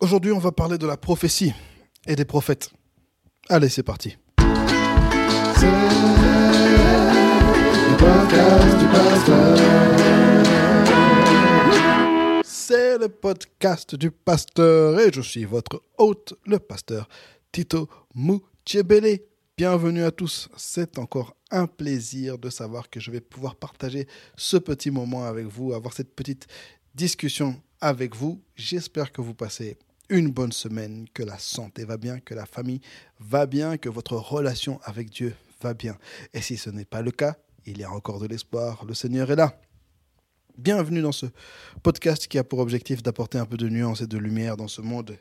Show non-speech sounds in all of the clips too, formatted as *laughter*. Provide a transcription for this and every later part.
Aujourd'hui, on va parler de la prophétie et des prophètes. Allez, c'est parti. C'est le podcast du pasteur et je suis votre hôte, le pasteur Tito Mouchebele. Bienvenue à tous. C'est encore un plaisir de savoir que je vais pouvoir partager ce petit moment avec vous, avoir cette petite discussion avec vous. J'espère que vous passez une bonne semaine, que la santé va bien, que la famille va bien, que votre relation avec Dieu va bien. Et si ce n'est pas le cas, il y a encore de l'espoir, le Seigneur est là. Bienvenue dans ce podcast qui a pour objectif d'apporter un peu de nuance et de lumière dans ce monde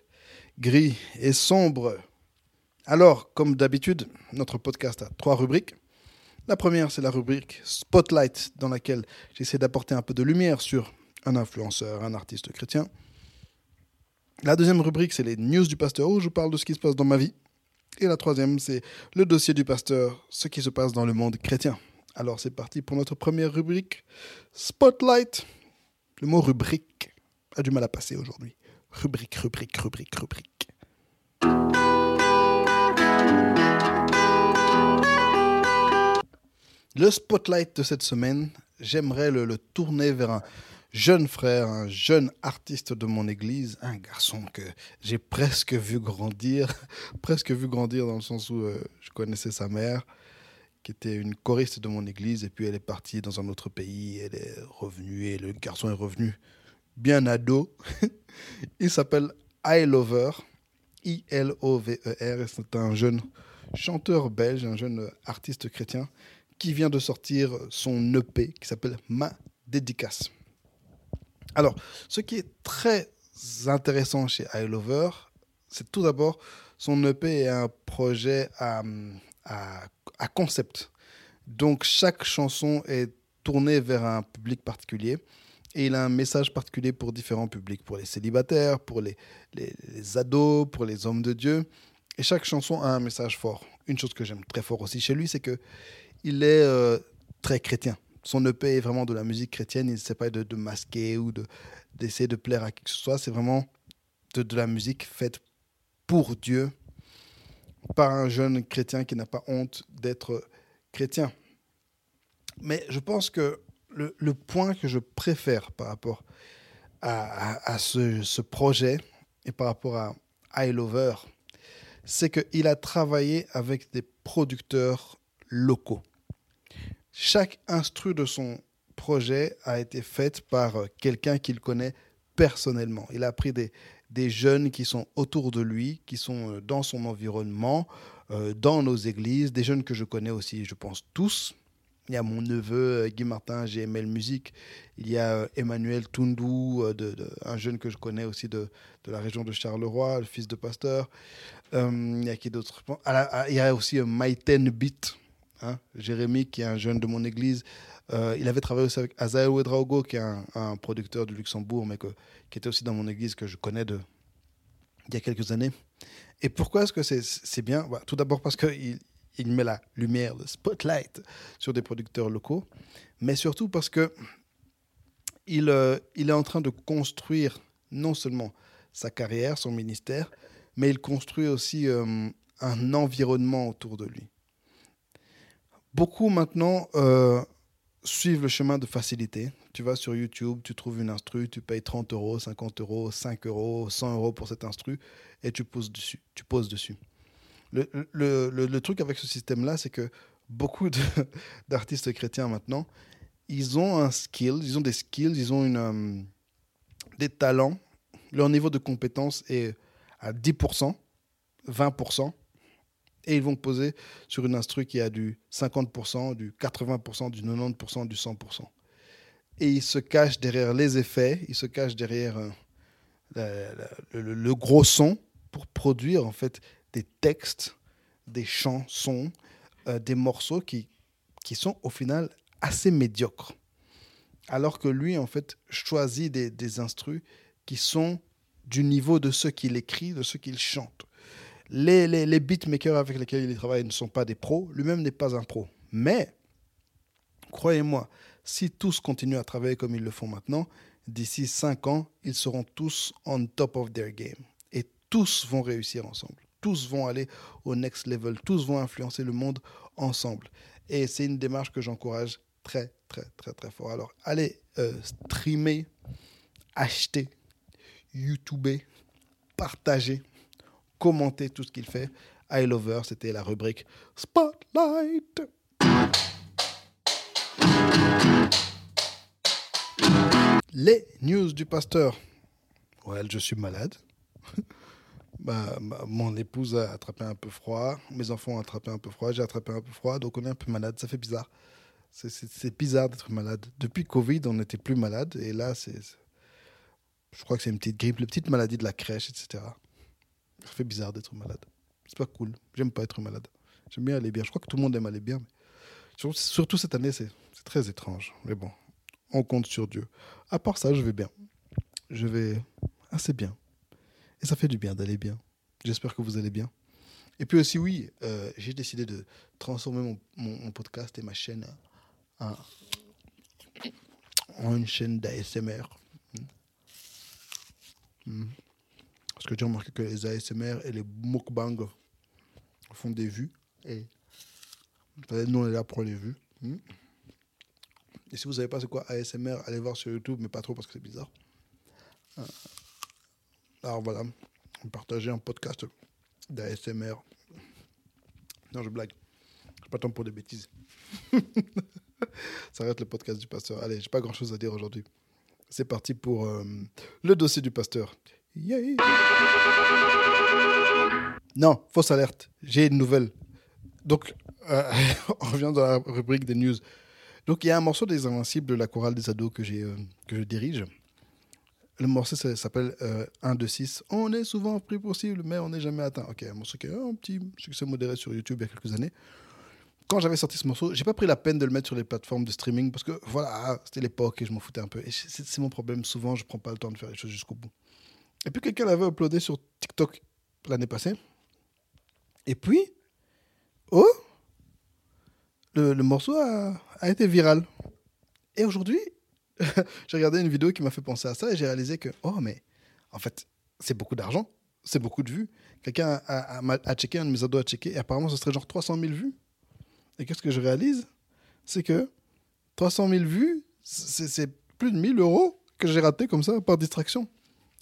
gris et sombre. Alors, comme d'habitude, notre podcast a trois rubriques. La première, c'est la rubrique Spotlight, dans laquelle j'essaie d'apporter un peu de lumière sur un influenceur, un artiste chrétien. La deuxième rubrique, c'est les news du pasteur, où je parle de ce qui se passe dans ma vie. Et la troisième, c'est le dossier du pasteur, ce qui se passe dans le monde chrétien. Alors c'est parti pour notre première rubrique, Spotlight. Le mot rubrique a du mal à passer aujourd'hui. Rubrique, rubrique, rubrique, rubrique. Le spotlight de cette semaine, j'aimerais le, tourner vers un, jeune frère, un jeune artiste de mon église, un garçon que j'ai presque vu grandir, *laughs* presque vu grandir dans le sens où euh, je connaissais sa mère, qui était une choriste de mon église, et puis elle est partie dans un autre pays, elle est revenue, et le garçon est revenu bien ado. *laughs* Il s'appelle I Lover, I-L-O-V-E-R, et c'est un jeune chanteur belge, un jeune artiste chrétien, qui vient de sortir son EP qui s'appelle Ma Dédicace. Alors, ce qui est très intéressant chez I Lover, c'est tout d'abord son EP est un projet à, concept. Donc, chaque chanson est tournée vers un public particulier et il a un message particulier pour différents publics, pour les célibataires, pour les, les, ados, pour les hommes de Dieu. Et chaque chanson a un message fort. Une chose que j'aime très fort aussi chez lui, c'est que il est euh, très chrétien son EP est vraiment de la musique chrétienne. Il ne sait pas de, masquer ou d'essayer de, plaire à qui que ce soit. C'est vraiment de, la musique faite pour Dieu par un jeune chrétien qui n'a pas honte d'être chrétien. Mais je pense que le, point que je préfère par rapport à, à, ce, ce, projet et par rapport à I Lover, c'est qu'il a travaillé avec des producteurs locaux. Chaque instru de son projet a été fait par euh, quelqu'un qu'il connaît personnellement. Il a pris des, des jeunes qui sont autour de lui, qui sont euh, dans son environnement, euh, dans nos églises, des jeunes que je connais aussi, je pense tous. Il y a mon neveu Guy Martin, GML Musique. Il y a Emmanuel Tundou, de, un jeune que je connais aussi de, de, la région de Charleroi, le fils de pasteur. il y a qui d'autres Il y a aussi Maïten Beat, Hein, Jérémy, qui est un jeune de mon église, euh, il avait travaillé aussi avec Azael Ouedraogo, qui est un, producteur du Luxembourg, mais qui était aussi dans mon église, que je connais de, il y a quelques années. Et pourquoi est-ce que c'est bien? Bah, Tout d'abord parce qu'il il met la lumière, le spotlight sur des producteurs locaux, mais surtout parce que il, euh, est en train de construire non seulement sa carrière, son ministère, mais il construit aussi euh, un environnement autour de lui. Beaucoup maintenant euh, suivent le chemin de facilité. Tu vas sur YouTube, tu trouves une instru, tu payes 30 euros, 50 euros, 5 euros, 100 euros pour cette instru et tu poses dessus. Tu poses dessus. Le, truc avec ce système-là, c'est que beaucoup *laughs* d'artistes chrétiens maintenant, ils ont un skill, ils ont des skills, ils ont euh, des talents. Leur niveau de compétence est à 10%, 20% et ils vont poser sur une instru qui a du 50%, du 80%, du 90%, du 100%. Et ils se cachent derrière les effets, ils se cachent derrière euh, le, gros son pour produire en fait des textes, des chansons, euh, des morceaux qui, sont au final assez médiocres. Alors que lui, en fait, choisit des, des instrus qui sont du niveau de ceux qu'il écrit, de ceux qu'il chante. Les, les, beatmakers avec lesquels il travaille ne sont pas des pros. Lui-même n'est pas un pro. Mais, croyez-moi, si tous continuent à travailler comme ils le font maintenant, d'ici 5 ans, ils seront tous on top of their game. tous vont réussir ensemble. Tous vont aller au next level. Tous vont influencer le monde ensemble. Et c'est une démarche que j'encourage très, très, très, très fort. Alors, allez euh, streamer, acheter, YouTuber, partager, commenter tout ce qu'il fait. I Lover, c'était la rubrique Spotlight. Les news du pasteur. Ouais, je suis malade. *laughs* bah, mon épouse a attrapé un peu froid, mes enfants ont attrapé un peu froid, j'ai attrapé un peu froid, donc on est un peu malade. Ça fait bizarre. C'est bizarre d'être malade. Depuis Covid, on n'était plus malade, et là, c'est. Je crois que c'est une petite grippe, les petites maladies de la crèche, etc. Ça fait bizarre d'être malade. C'est pas cool. J'aime pas être malade. J'aime bien aller bien. Je crois que tout le monde aime aller bien. Mais surtout cette année, c'est très étrange. Mais bon, on compte sur Dieu. À part ça, je vais bien. Je vais assez bien. Et ça fait du bien d'aller bien. J'espère que vous allez bien. Et puis aussi, oui, euh, j'ai décidé de transformer mon, podcast et ma chaîne en, une chaîne d'ASMR. Hmm. Parce que j'ai remarqué que les ASMR et les mukbang font des vues. Et nous, on est là pour les vues. Hmm. Et si vous ne savez pas c'est quoi ASMR, allez voir sur YouTube, mais pas trop parce que c'est bizarre. Euh, alors voilà, partager un podcast d'ASMR. Non, je blague. Je pas temps pour des bêtises. *laughs* Ça arrête le podcast du pasteur. Allez, j'ai pas grand chose à dire aujourd'hui. C'est parti pour euh, le dossier du pasteur. Non, fausse alerte. J'ai une nouvelle. Donc, euh, *laughs* on revient dans la rubrique des news. Donc, il y a un morceau des Invincibles de la chorale des ados que, euh, que je dirige. Le morceau s'appelle 1, 2, 6. On est souvent pris possible, mais on n'est jamais atteint. Ok, un morceau qui a un petit succès modéré sur YouTube il y a quelques années. Quand j'avais sorti ce morceau, j'ai pas pris la peine de le mettre sur les plateformes de streaming parce que voilà, c'était l'époque et je m'en foutais un peu. Et c'est mon problème. Souvent, je prends pas le temps de faire les choses jusqu'au bout. Et puis quelqu'un l'avait uploadé sur TikTok l'année passée. Et puis, oh, le, morceau a, été viral. Et aujourd'hui, *laughs* j'ai regardé une vidéo qui m'a fait penser à ça et j'ai réalisé que, oh, mais en fait, c'est beaucoup d'argent, c'est beaucoup de vues. Quelqu'un a, a, a, checké, un de mes ados a checké, et apparemment, ce serait genre 300 000 vues. Et qu'est-ce que je réalise? C'est que 300 000 vues, c'est plus de 1000 euros que j'ai raté comme ça par distraction.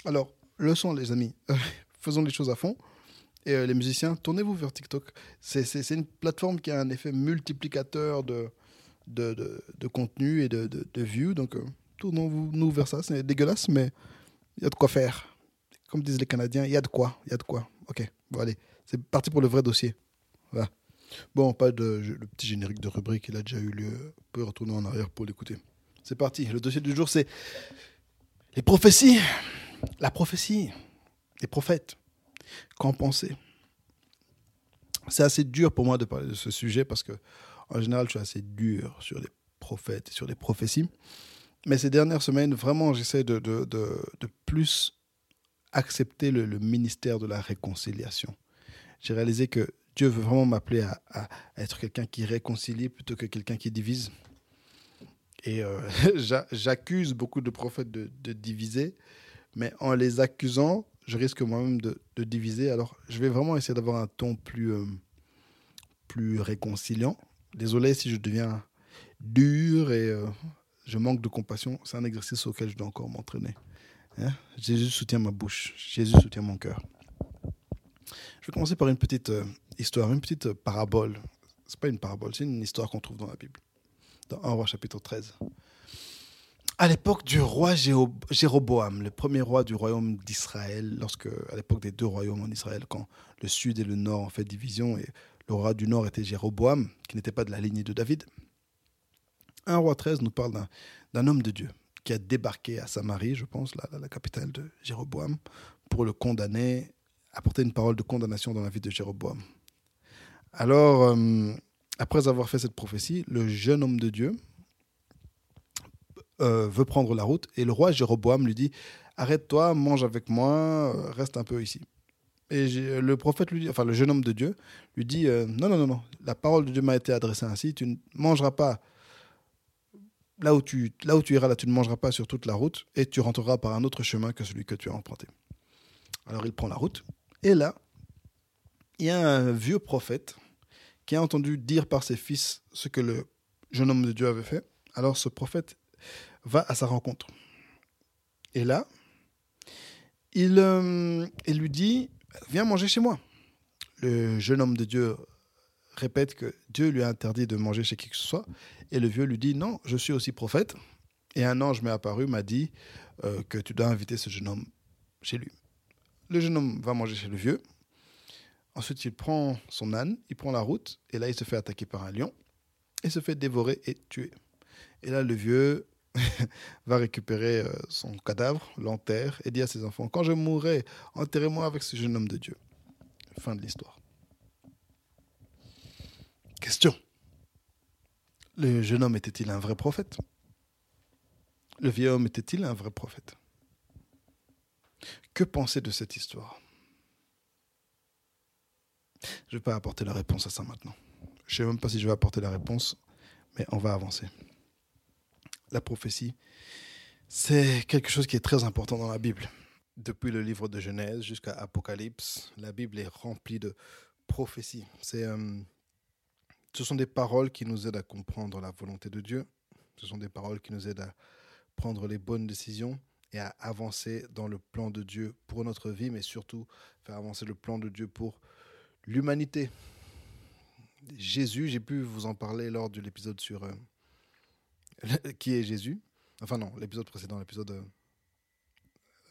Alors, leçon, les amis. *laughs* Faisons les choses à fond. Et euh, les musiciens, tournez-vous vers TikTok. C'est une plateforme qui a un effet multiplicateur de, de, contenu et de, de, views. Donc, euh, tournons-nous vers ça. C'est dégueulasse, mais il y a de quoi faire. Comme disent les Canadiens, il y a de quoi. Il y a de quoi. Ok, bon, allez. C'est parti pour le vrai dossier. Bon, pas de le petit générique de rubrique, il a déjà eu lieu. On peut retourner en arrière pour l'écouter. C'est parti. Le dossier du jour, c'est les prophéties la prophétie, les prophètes, qu'en penser? C'est assez dur pour moi de parler de ce sujet parce que, en général, je suis assez dur sur les prophètes et sur les prophéties. Mais ces dernières semaines, vraiment, j'essaie de, de, plus accepter le, ministère de la réconciliation. J'ai réalisé que Dieu veut vraiment m'appeler à, être quelqu'un qui réconcilie plutôt que quelqu'un qui divise. Et euh, *laughs* j'accuse beaucoup de prophètes de diviser, mais en les accusant, je risque moi-même de, diviser. Alors, je vais vraiment essayer d'avoir un ton plus, euh, plus réconciliant. Désolé si je deviens dur et euh, je manque de compassion. C'est un exercice auquel je dois encore m'entraîner. Hein? Jésus soutient ma bouche. Jésus soutient mon cœur. Je vais commencer par une petite euh, histoire, une petite parabole. C'est pas une parabole, c'est une histoire qu'on trouve dans la Bible. Dans 1 roi chapitre 13 à l'époque du roi Jéroboam, le premier roi du royaume d'Israël, lorsque, à l'époque des deux royaumes en Israël, quand le sud et le nord ont fait division, et le roi du nord était Jéroboam, qui n'était pas de la lignée de David. Un roi 13 nous parle d'un homme de Dieu qui a débarqué à Samarie, je pense, la, capitale de Jéroboam, pour le condamner, apporter une parole de condamnation dans la vie de Jéroboam. Alors, euh, après avoir fait cette prophétie, le jeune homme de Dieu, euh, veut prendre la route et le roi Jéroboam lui dit Arrête-toi, mange avec moi, euh, reste un peu ici. Et le prophète lui enfin le jeune homme de Dieu lui dit euh, Non, non, non, non, la parole de Dieu m'a été adressée ainsi, tu ne mangeras pas là où, tu, là où tu iras, là tu ne mangeras pas sur toute la route et tu rentreras par un autre chemin que celui que tu as emprunté. Alors il prend la route Et là, il y a un vieux prophète qui a entendu dire par ses fils ce que le jeune homme de Dieu avait fait. Alors ce prophète va à sa rencontre. Et là, il, euh, il lui dit, viens manger chez moi. Le jeune homme de Dieu répète que Dieu lui a interdit de manger chez qui que ce soit. Et le vieux lui dit, non, je suis aussi prophète. Et un ange m'est apparu, m'a dit euh, que tu dois inviter ce jeune homme chez lui. Le jeune homme va manger chez le vieux. Ensuite, il prend son âne, il prend la route, et là, il se fait attaquer par un lion, et se fait dévorer et tuer. Et là, le vieux *laughs* va récupérer euh, son cadavre, l'enterre, et dit à ses enfants, quand je mourrai, enterrez-moi avec ce jeune homme de Dieu. Fin de l'histoire. Question. Le jeune homme était-il un vrai prophète? Le vieil homme était-il un vrai prophète? Que penser de cette histoire? Je ne vais pas apporter la réponse à ça maintenant. Je ne sais même pas si je vais apporter la réponse, mais on va avancer. La prophétie, c'est quelque chose qui est très important dans la Bible. Depuis le livre de Genèse jusqu'à Apocalypse, la Bible est remplie de prophéties. C'est, euh, ce sont des paroles qui nous aident à comprendre la volonté de Dieu. Ce sont des paroles qui nous aident à prendre les bonnes décisions et à avancer dans le plan de Dieu pour notre vie, mais surtout faire avancer le plan de Dieu pour l'humanité. Jésus, j'ai pu vous en parler lors de l'épisode sur euh, *laughs* qui est Jésus. Enfin non, l'épisode précédent, l'épisode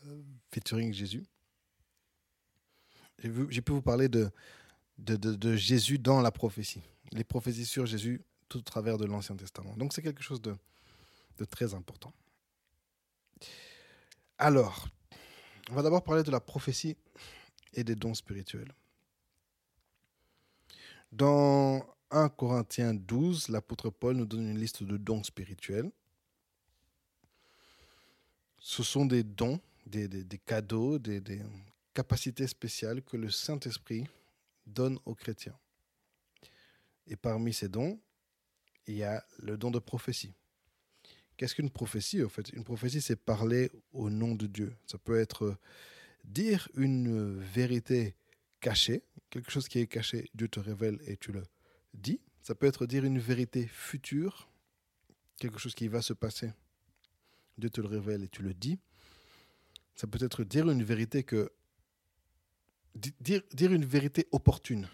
euh, featuring Jésus. J'ai pu vous parler de, Jésus dans la prophétie. Les prophéties sur Jésus tout au travers de l'Ancien Testament. Donc c'est quelque chose de, de très important. Alors, on va d'abord parler de la prophétie et des dons spirituels. Dans 1 Corinthiens 12, l'apôtre Paul nous donne une liste de dons spirituels. Ce sont des dons, des, cadeaux, des, des, capacités spéciales que le Saint-Esprit donne aux chrétiens. Et parmi ces dons, il y a le don de prophétie. Qu'est-ce qu'une prophétie en fait? Une prophétie, c'est parler au nom de Dieu. Ça peut être dire une vérité cachée, quelque chose qui est caché, Dieu te révèle et tu le dis. Ça peut être dire une vérité future, quelque chose qui va se passer. Dieu te le révèle et tu le dis. Ça peut être dire une vérité que dire, dire une vérité opportune,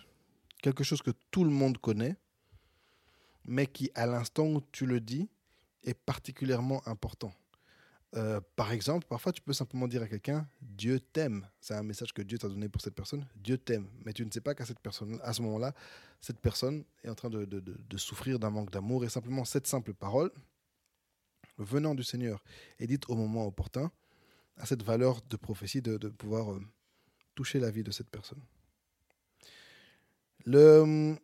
quelque chose que tout le monde connaît, mais qui à l'instant où tu le dis est particulièrement important. Euh, par exemple, parfois tu peux simplement dire à quelqu'un Dieu t'aime. C'est un message que Dieu t'a donné pour cette personne. Dieu t'aime. Mais tu ne sais pas qu'à cette personne, à ce moment-là, cette personne est en train de, souffrir d'un manque d'amour. Et simplement cette simple parole, venant du Seigneur et dite au moment opportun, a cette valeur de prophétie de, pouvoir euh, toucher la vie de cette personne. Le hum,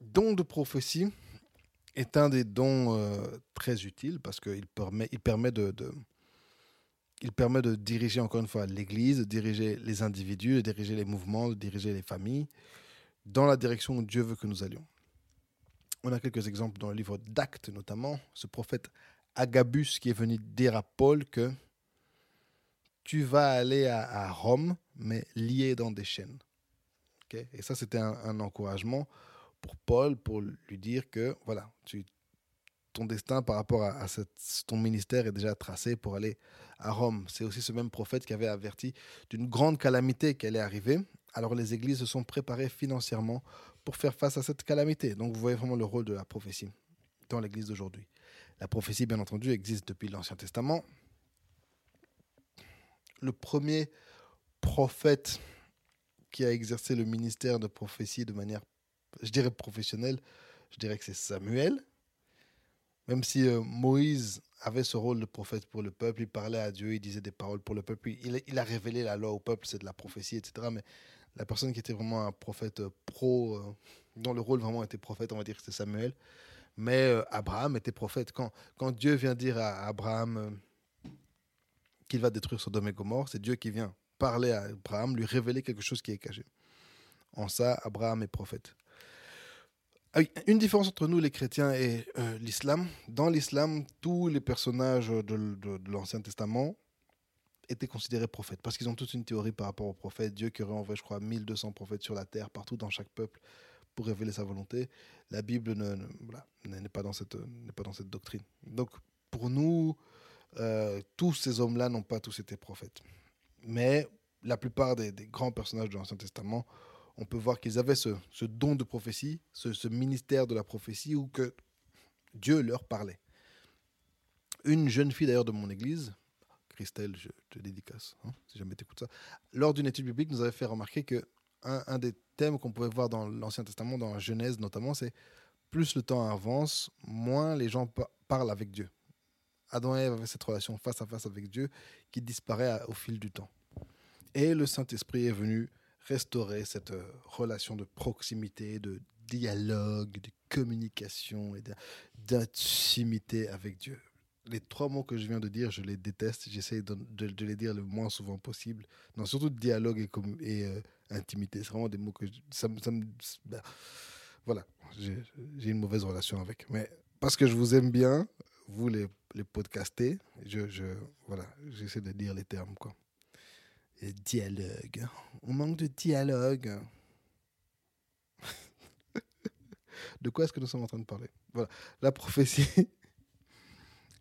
don de prophétie est un des dons euh, très utiles parce qu'il permet, il permet de, il permet de diriger encore une fois l'Église, de diriger les individus, de diriger les mouvements, de diriger les familles dans la direction où Dieu veut que nous allions. On a quelques exemples dans le livre d'Actes notamment, ce prophète Agabus qui est venu dire à Paul que tu vas aller à, Rome, mais lié dans des chaînes. Et ça, c'était un, un, encouragement pour Paul, pour lui dire que voilà, tu, ton destin par rapport à, ton ministère est déjà tracé pour aller à Rome. C'est aussi ce même prophète qui avait averti d'une grande calamité qui allait arriver. Alors les églises se sont préparées financièrement pour faire face à cette calamité. Donc vous voyez vraiment le rôle de la prophétie dans l'église d'aujourd'hui. La prophétie, bien entendu, existe depuis l'Ancien Testament. Le premier prophète qui a exercé le ministère de prophétie de manière, je dirais, professionnelle, je dirais que c'est Samuel. Même si euh, Moïse avait ce rôle de prophète pour le peuple, il parlait à Dieu, il disait des paroles pour le peuple, il, a révélé la loi au peuple, c'est de la prophétie, etc. Mais la personne qui était vraiment un prophète euh, pro, euh, dont le rôle vraiment était prophète, on va dire que c'est Samuel. Mais Abraham était prophète. Quand, quand Dieu vient dire à Abraham qu'il va détruire Sodome et Gomorre, c'est Dieu qui vient parler à Abraham, lui révéler quelque chose qui est caché. En ça, Abraham est prophète. Ah une différence entre nous, les chrétiens, et euh, l'islam. Dans l'islam, tous les personnages de, l'Ancien Testament étaient considérés prophètes. Parce qu'ils ont toute une théorie par rapport aux prophètes. Dieu qui aurait envoyé, je crois, 1200 prophètes sur la terre, partout dans chaque peuple, pour révéler sa volonté. La Bible n'est ne, voilà, pas, dans cette, pas dans cette doctrine. Donc, pour nous, euh, tous ces hommes-là n'ont pas tous été prophètes. Mais la plupart des, grands personnages de l'Ancien Testament, on peut voir qu'ils avaient ce, don de prophétie, ce, ce, ministère de la prophétie, où que Dieu leur parlait. Une jeune fille d'ailleurs de mon église, Christelle, je te dédicace, hein, si jamais tu écoutes ça, lors d'une étude biblique, nous avait fait remarquer que un, un des thèmes qu'on pouvait voir dans l'Ancien Testament, dans la Genèse notamment, c'est plus le temps avance, moins les gens parlent avec Dieu. Adam et Ève avaient cette relation face à face avec Dieu qui disparaît au fil du temps. Et le Saint-Esprit est venu restaurer cette euh, relation de proximité, de dialogue, de communication et d'intimité avec Dieu. Les trois mots que je viens de dire, je les déteste. J'essaie de, les dire le moins souvent possible. Non, surtout dialogue et, euh, intimité. C'est vraiment des mots que ça, me. Ben, voilà, j'ai une mauvaise relation avec. Mais parce que je vous aime bien, vous les, les podcastez, je, voilà, j'essaie de dire les termes. Quoi. Dialogue. On manque de dialogue. *laughs* de quoi est-ce que nous sommes en train de parler? Voilà, la prophétie *laughs*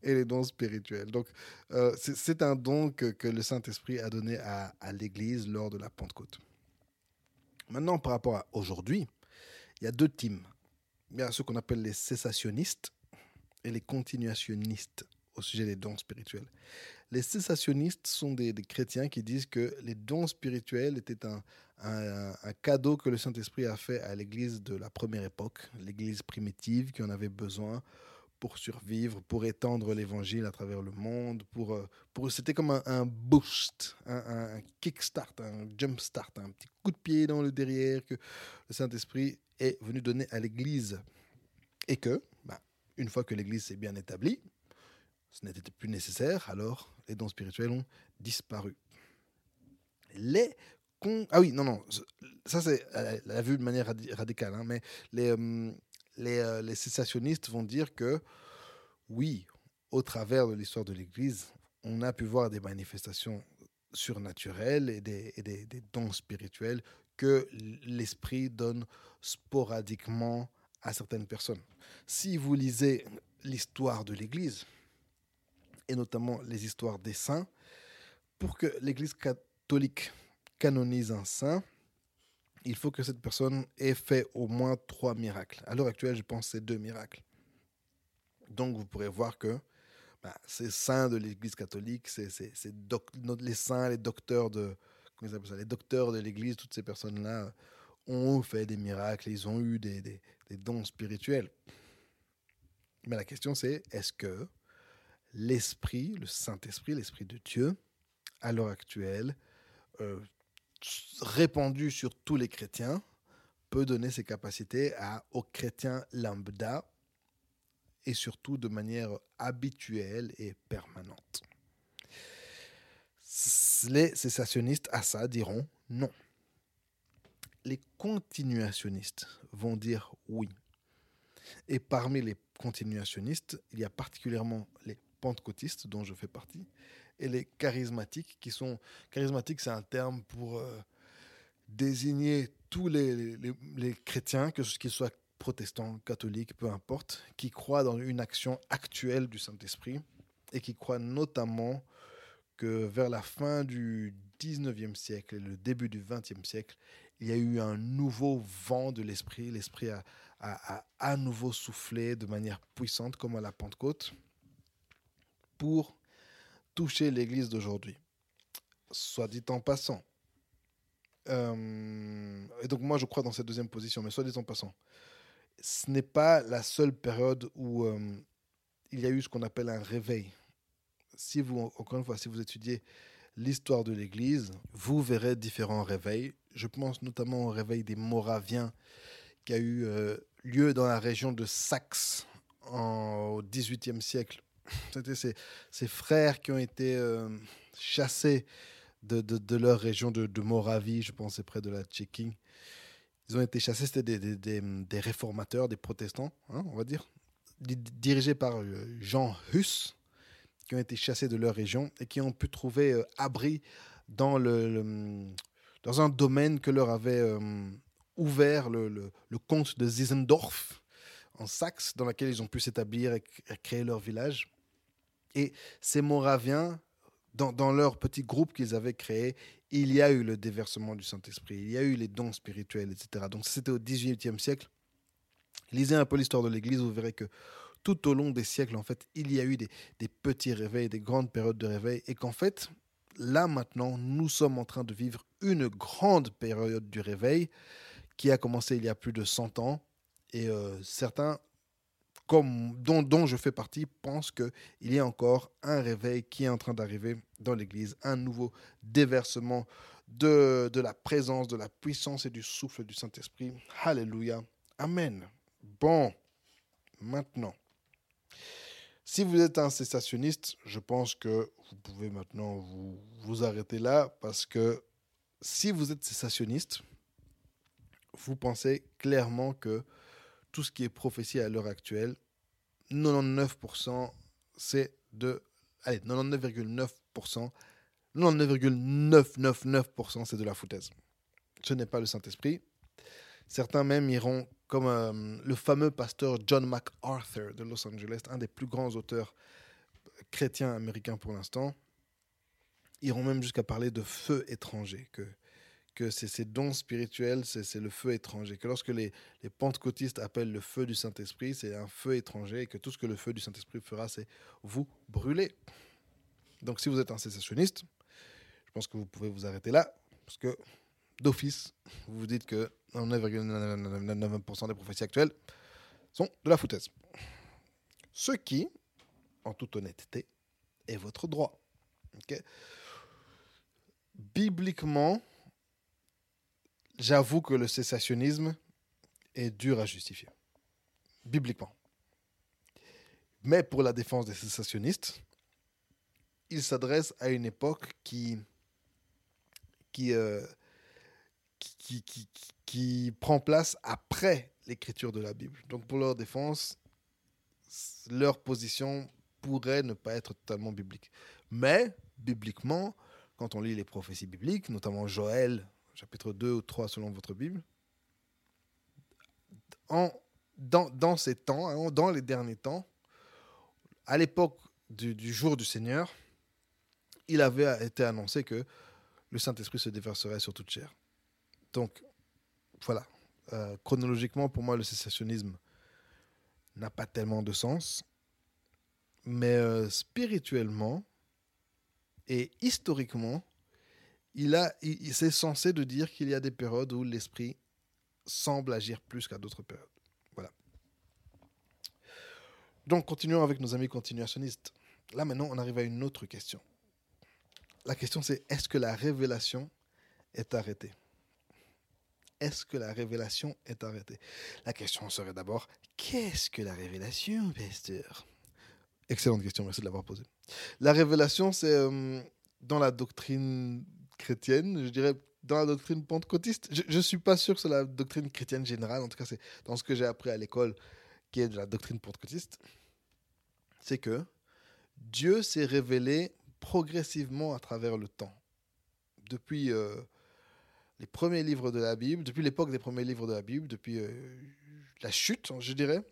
et les dons spirituels. Donc, euh, c'est un don que, que le Saint-Esprit a donné à, à l'Église lors de la Pentecôte. Maintenant, par rapport à aujourd'hui, il y a deux teams. Il y a ceux qu'on appelle les cessationnistes et les continuationnistes au sujet des dons spirituels. Les cessationnistes sont des, chrétiens qui disent que les dons spirituels étaient un, cadeau que le Saint-Esprit a fait à l'Église de la première époque, l'Église primitive qui en avait besoin pour survivre, pour étendre l'évangile à travers le monde. Pour, euh, C'était comme un, boost, un, un, kickstart, un jumpstart, un petit coup de pied dans le derrière que le Saint-Esprit est venu donner à l'Église. Et que, bah, une fois que l'Église s'est bien établie, ce n'était plus nécessaire, alors les dons spirituels ont disparu. Les ah oui, non, non, ça c'est la vue de manière radicale, hein, mais les, euh, euh, les cessationnistes vont dire que oui, au travers de l'histoire de l'Église, on a pu voir des manifestations surnaturelles et des, des, des dons spirituels que l'Esprit donne sporadiquement à certaines personnes. Si vous lisez l'histoire de l'Église, et notamment les histoires des saints, pour que l'Église catholique canonise un saint, il faut que cette personne ait fait au moins trois miracles. À l'heure actuelle, je pense que c'est deux miracles. Donc, vous pourrez voir que bah, ces saints de l'Église catholique, c'est les saints, les docteurs de les docteurs de l'Église, toutes ces personnes-là ont fait des miracles, ils ont eu des dons spirituels. Mais la question c'est, est-ce que l'Esprit, le Saint-Esprit, l'Esprit de Dieu, à l'heure actuelle, euh, répandu sur tous les chrétiens, peut donner ses capacités à, aux chrétiens lambda et surtout de manière habituelle et permanente. Les cessationnistes à ça diront non. Les continuationnistes vont dire oui. Et parmi les continuationnistes, il y a particulièrement les pentecôtistes, dont je fais partie, et les charismatiques, qui sont... Charismatiques, c'est un terme pour euh, désigner tous les, les, chrétiens, que qu'ils soient protestants, catholiques, peu importe, qui croient dans une action actuelle du Saint-Esprit et qui croient notamment que vers la fin du 19e siècle et le début du 20e siècle, il y a eu un nouveau vent de l'Esprit. L'Esprit a à nouveau soufflé de manière puissante comme à la Pentecôte pour toucher l'Église d'aujourd'hui. Soit dit en passant. Euh, et donc moi je crois dans cette deuxième position, mais soit dit en passant, ce n'est pas la seule période où euh, il y a eu ce qu'on appelle un réveil. Si vous, encore une fois, si vous étudiez l'histoire de l'Église, vous verrez différents réveils. Je pense notamment au réveil des Moraviens qui a eu euh, lieu dans la région de Saxe en, au XVIIIe siècle *laughs* c'était ces, frères qui ont été euh, chassés de, de, leur région de, Moravie, je pense, c'est près de la Tchéquie. Ils ont été chassés, c'était des, des, réformateurs, des protestants, hein, on va dire, dirigés par euh, Jean Hus, qui ont été chassés de leur région et qui ont pu trouver euh, abri dans, le, dans un domaine que leur avait ouvert le, le, comte de Zizendorf en Saxe, dans lequel ils ont pu s'établir et, créer leur village. Et ces Moraviens, dans, leur petit groupe qu'ils avaient créé, il y a eu le déversement du Saint-Esprit, il y a eu les dons spirituels, etc. Donc c'était au XVIIIe siècle. Lisez un peu l'histoire de l'Église, vous verrez que tout au long des siècles, en fait, il y a eu des, petits réveils, des grandes périodes de réveil, et qu'en fait, là maintenant, nous sommes en train de vivre une grande période du réveil qui a commencé il y a plus de 100 ans, et euh, certains, dont, je fais partie, pensent qu'il y a encore un réveil qui est en train d'arriver dans l'Église, un nouveau déversement de, de la présence, de la puissance et du souffle du Saint-Esprit. Alléluia. Amen. Bon, maintenant, si vous êtes un cessationniste, je pense que vous pouvez maintenant vous, vous arrêter là parce que si vous êtes cessationniste, vous pensez clairement que tout ce qui est prophétie à l'heure actuelle, 99%, c'est de... Allez, 99,9%, 99,999%, c'est de la foutaise. Ce n'est pas le Saint-Esprit. Certains même iront comme euh, le fameux pasteur John MacArthur de Los Angeles, un des plus grands auteurs chrétiens américains pour l'instant, iront même jusqu'à parler de feu étranger, que, que c'est ces dons spirituels, c'est le feu étranger, que lorsque les, pentecôtistes appellent le feu du Saint-Esprit, c'est un feu étranger, et que tout ce que le feu du Saint-Esprit fera, c'est vous brûler. Donc si vous êtes un cessationniste, je pense que vous pouvez vous arrêter là, parce que d'office, vous vous dites que 9,99% des prophéties actuelles sont de la foutaise. Ce qui, en toute honnêteté, est votre droit. Bibliquement, j'avoue que le cessationnisme est dur à justifier. Bibliquement. Mais pour la défense des cessationnistes, il s'adresse à une époque qui, qui, euh, qui, qui, qui prend place après l'écriture de la Bible. Donc pour leur défense, leur position pourrait ne pas être totalement biblique. Mais, bibliquement, quand on lit les prophéties bibliques, notamment Joël, chapitre 2 ou 3 selon votre Bible, en, dans, dans ces temps, hein, dans les derniers temps, à l'époque du, du, jour du Seigneur, il avait été annoncé que le Saint-Esprit se déverserait sur toute chair. Donc, voilà. Euh, chronologiquement, pour moi, le cessationnisme n'a pas tellement de sens. Mais euh, spirituellement et historiquement, il a, c'est censé de dire qu'il y a des périodes où l'esprit semble agir plus qu'à d'autres périodes. Voilà. Donc, continuons avec nos amis continuationnistes. Là, maintenant, on arrive à une autre question. La question, c'est est-ce que la révélation est arrêtée? Est-ce que la révélation est arrêtée? La question serait d'abord, qu'est-ce que la révélation, pasteur? Excellente question, merci de l'avoir posée. La révélation, c'est euh, dans la doctrine chrétienne, je dirais dans la doctrine pentecôtiste. Je ne suis pas sûr que c'est la doctrine chrétienne générale, en tout cas c'est dans ce que j'ai appris à l'école, qui est de la doctrine pentecôtiste. C'est que Dieu s'est révélé progressivement à travers le temps. Depuis... Euh, les premiers livres de la Bible, depuis l'époque des premiers livres de la Bible, depuis euh, la chute, je dirais.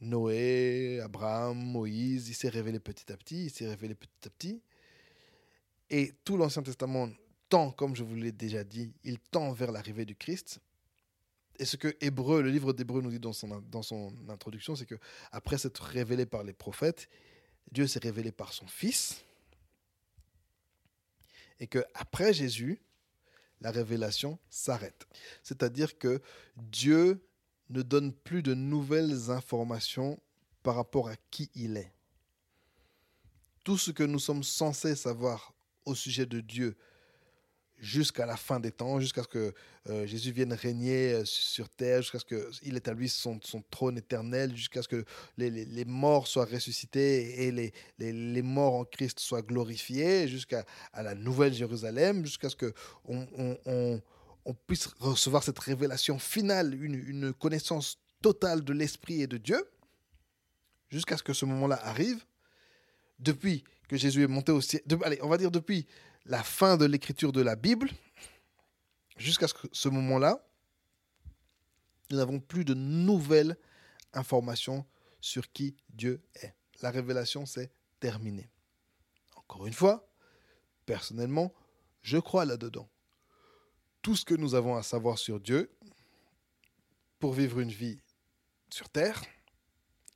Noé, Abraham, Moïse, il s'est révélé petit à petit, il s'est révélé petit à petit. Et tout l'Ancien Testament tend, comme je vous l'ai déjà dit, il tend vers l'arrivée du Christ. Et ce que Hébreu, le livre d'Hébreu nous dit dans son, dans son introduction, c'est que après s'être révélé par les prophètes, Dieu s'est révélé par son Fils, et que après Jésus, la révélation s'arrête. C'est-à-dire que Dieu ne donne plus de nouvelles informations par rapport à qui il est. Tout ce que nous sommes censés savoir au sujet de Dieu jusqu'à la fin des temps, jusqu'à ce que euh, Jésus vienne régner euh, sur terre, jusqu'à ce qu'il établisse son, son, trône éternel, jusqu'à ce que les, morts soient ressuscités et les, morts en Christ soient glorifiés, jusqu'à la nouvelle Jérusalem, jusqu'à ce on, on, puisse recevoir cette révélation finale, une, une connaissance totale de l'Esprit et de Dieu, jusqu'à ce que ce moment-là arrive, depuis Jésus est monté au ciel, allez, on va dire depuis la fin de l'écriture de la Bible, jusqu'à ce, moment-là, nous n'avons plus de nouvelles informations sur qui Dieu est. La révélation, c'est terminé. Encore une fois, personnellement, je crois là-dedans. Tout ce que nous avons à savoir sur Dieu pour vivre une vie sur Terre,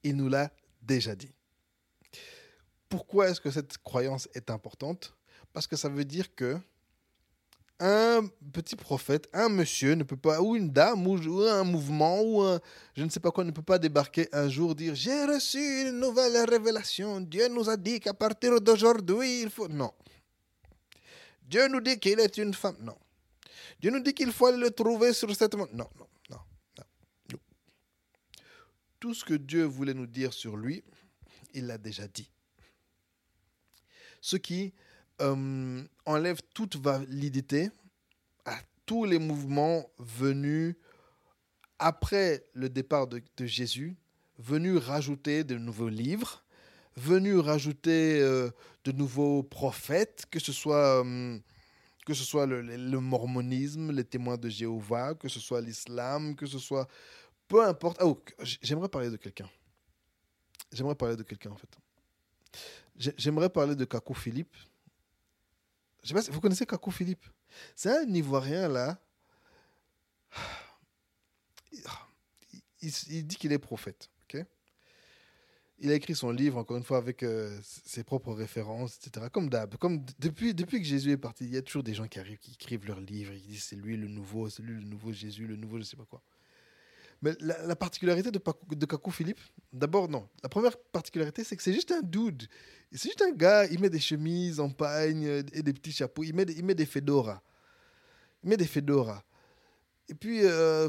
il nous l'a déjà dit. Pourquoi est-ce que cette croyance est importante? Parce que ça veut dire que un petit prophète, un monsieur ne peut pas, ou une dame, ou, un mouvement, ou un, je ne sais pas quoi, ne peut pas débarquer un jour dire j'ai reçu une nouvelle révélation. Dieu nous a dit qu'à partir d'aujourd'hui, il faut. Non. Dieu nous dit qu'il est une femme. Non. Dieu nous dit qu'il faut le trouver sur cette. Non, non, non, non. Tout ce que Dieu voulait nous dire sur lui, il l'a déjà dit. Ce qui euh, enlève toute validité à tous les mouvements venus après le départ de, Jésus, venus rajouter de nouveaux livres, venus rajouter euh, de nouveaux prophètes, que ce soit, euh, le, mormonisme, les témoins de Jéhovah, que ce soit l'islam, que ce soit... Peu importe. Oh, j'aimerais parler de quelqu'un. J'aimerais parler de quelqu'un, en fait. J'aimerais parler de Kakou Philippe. Je sais pas si vous connaissez Kakou Philippe? C'est un Ivoirien là. Il, dit qu'il est prophète. ok? Il a écrit son livre, encore une fois, avec euh, ses propres références, etc. Comme d'hab. Depuis, que Jésus est parti, il y a toujours des gens qui arrivent, qui écrivent leurs livres, ils disent c'est lui le nouveau, c'est lui le nouveau Jésus, le nouveau je sais pas quoi. Mais la, particularité de, de Kakou Philippe, d'abord, non. La première particularité, c'est que c'est juste un dude. C'est juste un gars, il met des chemises en pagne et des petits chapeaux. Il met, il met des fedoras. Il met des fedoras. Et puis, euh,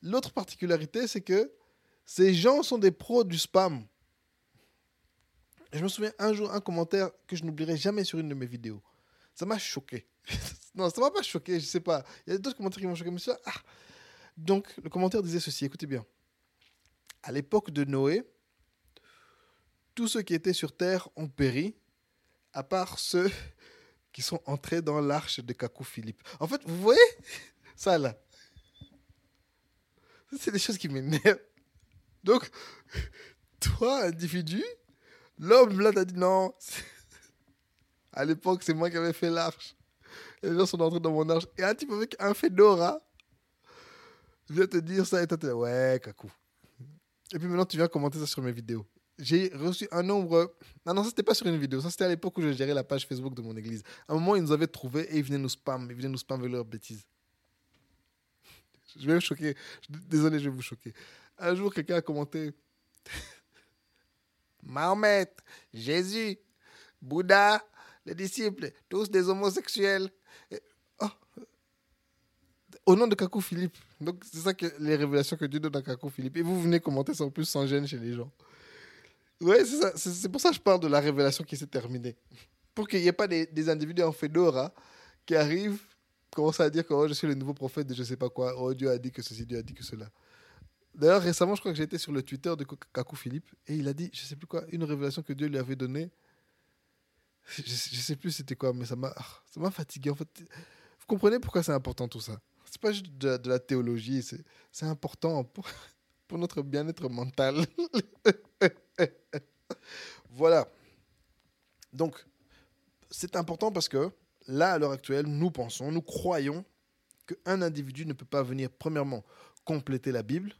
l'autre particularité, c'est que ces gens sont des pros du spam. je me souviens un jour, un commentaire que je n'oublierai jamais sur une de mes vidéos. Ça m'a choqué. *laughs* non, ça m'a pas choqué, je sais pas. Il y a d'autres commentaires qui m'ont choqué. Mais ça, ah, donc, le commentaire disait ceci, écoutez bien. À l'époque de Noé, tous ceux qui étaient sur terre ont péri, à part ceux *laughs* qui sont entrés dans l'arche de Kakou Philippe. En fait, vous voyez *laughs* ça là C'est des choses qui m'énervent. Donc, *laughs* toi, individu, l'homme là t'a dit non. À l'époque, c'est moi qui avais fait l'arche. Les gens sont entrés dans mon arche. Et un type avec un fedora viens te dire ça et toi, es ouais, Kakou. Et puis maintenant, tu viens commenter ça sur mes vidéos. J'ai reçu un nombre. Non, non, ça, c'était pas sur une vidéo. Ça, c'était à l'époque où je gérais la page Facebook de mon église. À un moment, ils nous avaient trouvé et ils venaient nous spam. Ils venaient nous spam avec leurs bêtises. Je vais vous choquer. Désolé, je vais vous choquer. Un jour, quelqu'un a commenté Mahomet, Jésus, Bouddha, les disciples, tous des homosexuels au nom de Kakou Philippe. Donc, c'est ça que les révélations que Dieu donne à Kakou Philippe. Et vous venez commenter ça en plus sans gêne chez les gens. Ouais, c'est. C'est pour ça que je parle de la révélation qui s'est terminée. Pour qu'il n'y ait pas des, individus en fedora qui arrivent, commencent à dire que oh, je suis le nouveau prophète de je sais pas quoi. Oh, Dieu a dit que ceci, Dieu a dit que cela. D'ailleurs, récemment, je crois que j'étais sur le Twitter de Kakou Philippe et il a dit, je sais plus quoi, une révélation que Dieu lui avait donnée. Je, je sais plus c'était quoi, mais ça m'a, ça m'a fatigué. En fait, vous comprenez pourquoi c'est important tout ça? C'est pas juste de, la théologie, c'est important pour, *laughs* pour notre bien-être mental. *laughs* voilà. Donc, c'est important parce que là, à l'heure actuelle, nous pensons, nous croyons qu'un individu ne peut pas venir, premièrement, compléter la Bible,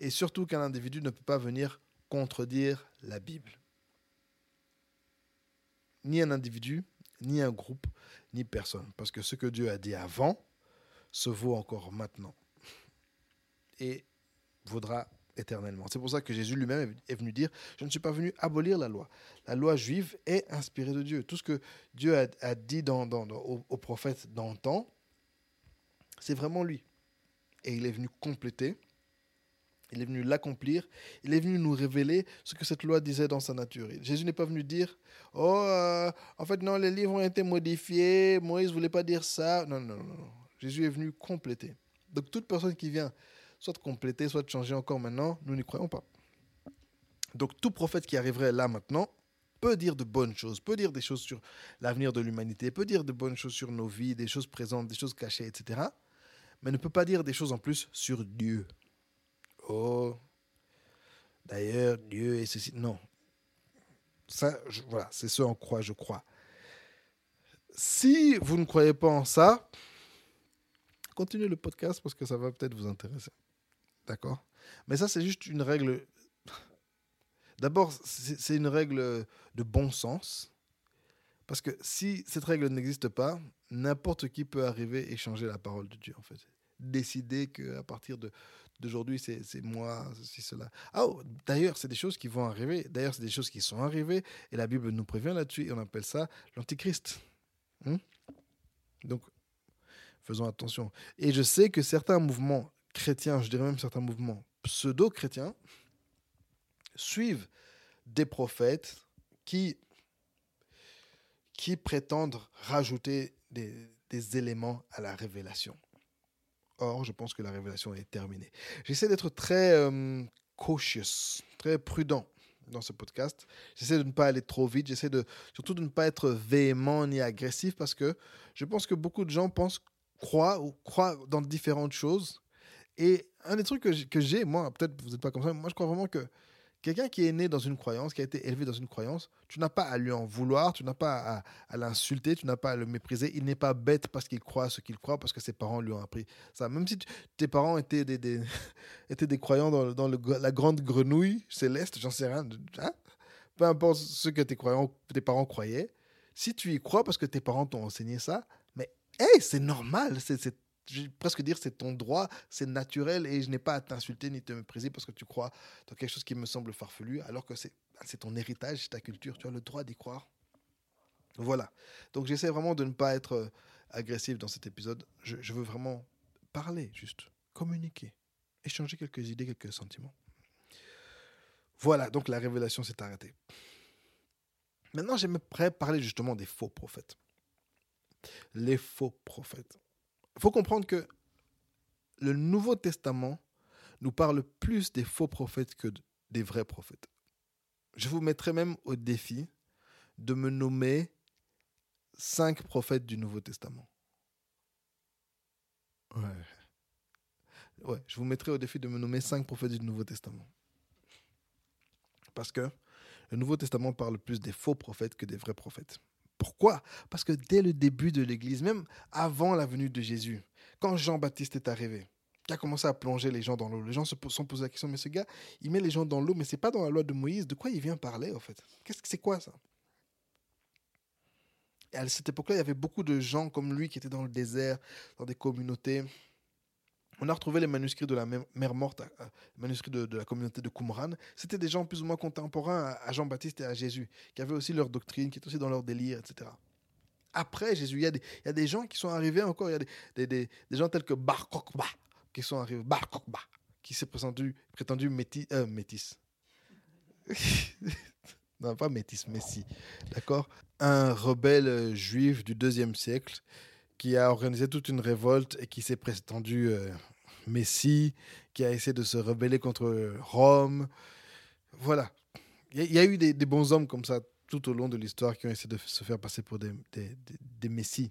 et surtout qu'un individu ne peut pas venir contredire la Bible. Ni un individu, ni un groupe, ni personne. Parce que ce que Dieu a dit avant, se vaut encore maintenant et vaudra éternellement. C'est pour ça que Jésus lui-même est venu dire, je ne suis pas venu abolir la loi. La loi juive est inspirée de Dieu. Tout ce que Dieu a, dit aux, prophètes dans le temps, c'est vraiment lui. Et il est venu compléter, il est venu l'accomplir, il est venu nous révéler ce que cette loi disait dans sa nature. Jésus n'est pas venu dire, oh, euh, en fait, non, les livres ont été modifiés, Moïse ne voulait pas dire ça. Non, non, non, non. Jésus est venu compléter. Donc toute personne qui vient soit compléter, soit changer encore maintenant, nous n'y croyons pas. Donc tout prophète qui arriverait là maintenant peut dire de bonnes choses, peut dire des choses sur l'avenir de l'humanité, peut dire de bonnes choses sur nos vies, des choses présentes, des choses cachées, etc. Mais ne peut pas dire des choses en plus sur Dieu. Oh, d'ailleurs, Dieu est ceci. Non. Ça, voilà, c'est ce en quoi je crois. Si vous ne croyez pas en ça, continuez le podcast parce que ça va peut-être vous intéresser. D'accord? Mais ça, c'est juste une règle. D'abord, c'est une règle de bon sens. Parce que si cette règle n'existe pas, n'importe qui peut arriver et changer la parole de Dieu, en fait. Décider qu'à partir d'aujourd'hui, c'est moi, ceci, cela. Ah, oh, d'ailleurs, c'est des choses qui vont arriver. D'ailleurs, c'est des choses qui sont arrivées. Et la Bible nous prévient là-dessus. Et on appelle ça l'antichrist. Hmm? Donc, faisons attention. Et je sais que certains mouvements chrétiens, je dirais même certains mouvements pseudo-chrétiens, suivent des prophètes qui, qui prétendent rajouter des, éléments à la révélation. Or, je pense que la révélation est terminée. J'essaie d'être très euh, cautious, très prudent dans ce podcast. J'essaie de ne pas aller trop vite. J'essaie de, surtout de ne pas être véhément ni agressif parce que je pense que beaucoup de gens pensent, croient ou croient dans différentes choses et un des trucs que j'ai, moi, peut-être vous n'êtes pas comme ça, moi je crois vraiment que quelqu'un qui est né dans une croyance, qui a été élevé dans une croyance, tu n'as pas à lui en vouloir, tu n'as pas à, l'insulter, tu n'as pas à le mépriser. Il n'est pas bête parce qu'il croit ce qu'il croit, parce que ses parents lui ont appris ça. Même si tes parents étaient des, *laughs* étaient des croyants dans, dans le, la grande grenouille céleste, j'en sais rien, hein peu importe ce que tes, tes parents croyaient, si tu y crois parce que tes parents t'ont enseigné ça, mais hey, c'est normal, c'est je vais presque dire c'est ton droit, c'est naturel et je n'ai pas à t'insulter ni te mépriser parce que tu crois dans quelque chose qui me semble farfelu alors que c'est c'est ton héritage, c'est ta culture, tu as le droit d'y croire. Voilà. Donc j'essaie vraiment de ne pas être euh, agressif dans cet épisode. Je, je veux vraiment parler, juste communiquer, échanger quelques idées, quelques sentiments. Voilà, donc la révélation s'est arrêtée. Maintenant, j'aimerais parler justement des faux prophètes. Les faux prophètes. Il faut comprendre que le Nouveau Testament nous parle plus des faux prophètes que des vrais prophètes. Je vous mettrai même au défi de me nommer cinq prophètes du Nouveau Testament. Ouais. Ouais, je vous mettrai au défi de me nommer cinq prophètes du Nouveau Testament. Parce que le Nouveau Testament parle plus des faux prophètes que des vrais prophètes. Pourquoi? Parce que dès le début de l'Église, même avant la venue de Jésus, quand Jean-Baptiste est arrivé, qui a commencé à plonger les gens dans l'eau, les gens se sont posé la question, mais ce gars, il met les gens dans l'eau, mais c'est pas dans la loi de Moïse, de quoi il vient parler en fait? Qu'est-ce que c'est quoi ça? Et à cette époque-là, il y avait beaucoup de gens comme lui qui étaient dans le désert, dans des communautés, on a retrouvé les manuscrits de la mer morte, les manuscrits de, la communauté de Qumran. C'était des gens plus ou moins contemporains à, Jean-Baptiste et à Jésus, qui avaient aussi leur doctrine, qui étaient aussi dans leur délire, etc. Après Jésus, il y, a des, gens qui sont arrivés encore, il y a des, gens tels que Bar Kokba, qui sont arrivés, Bar Kokba, qui s'est prétendu, prétendu métis. Euh, métis. *laughs* non, pas métis, Messi. D'accord? Un rebelle juif du deuxième siècle qui a organisé toute une révolte et qui s'est prétendu euh, Messie, qui a essayé de se rebeller contre Rome. Voilà. Il y, a eu des, bons hommes comme ça tout au long de l'histoire qui ont essayé de se faire passer pour des, messies.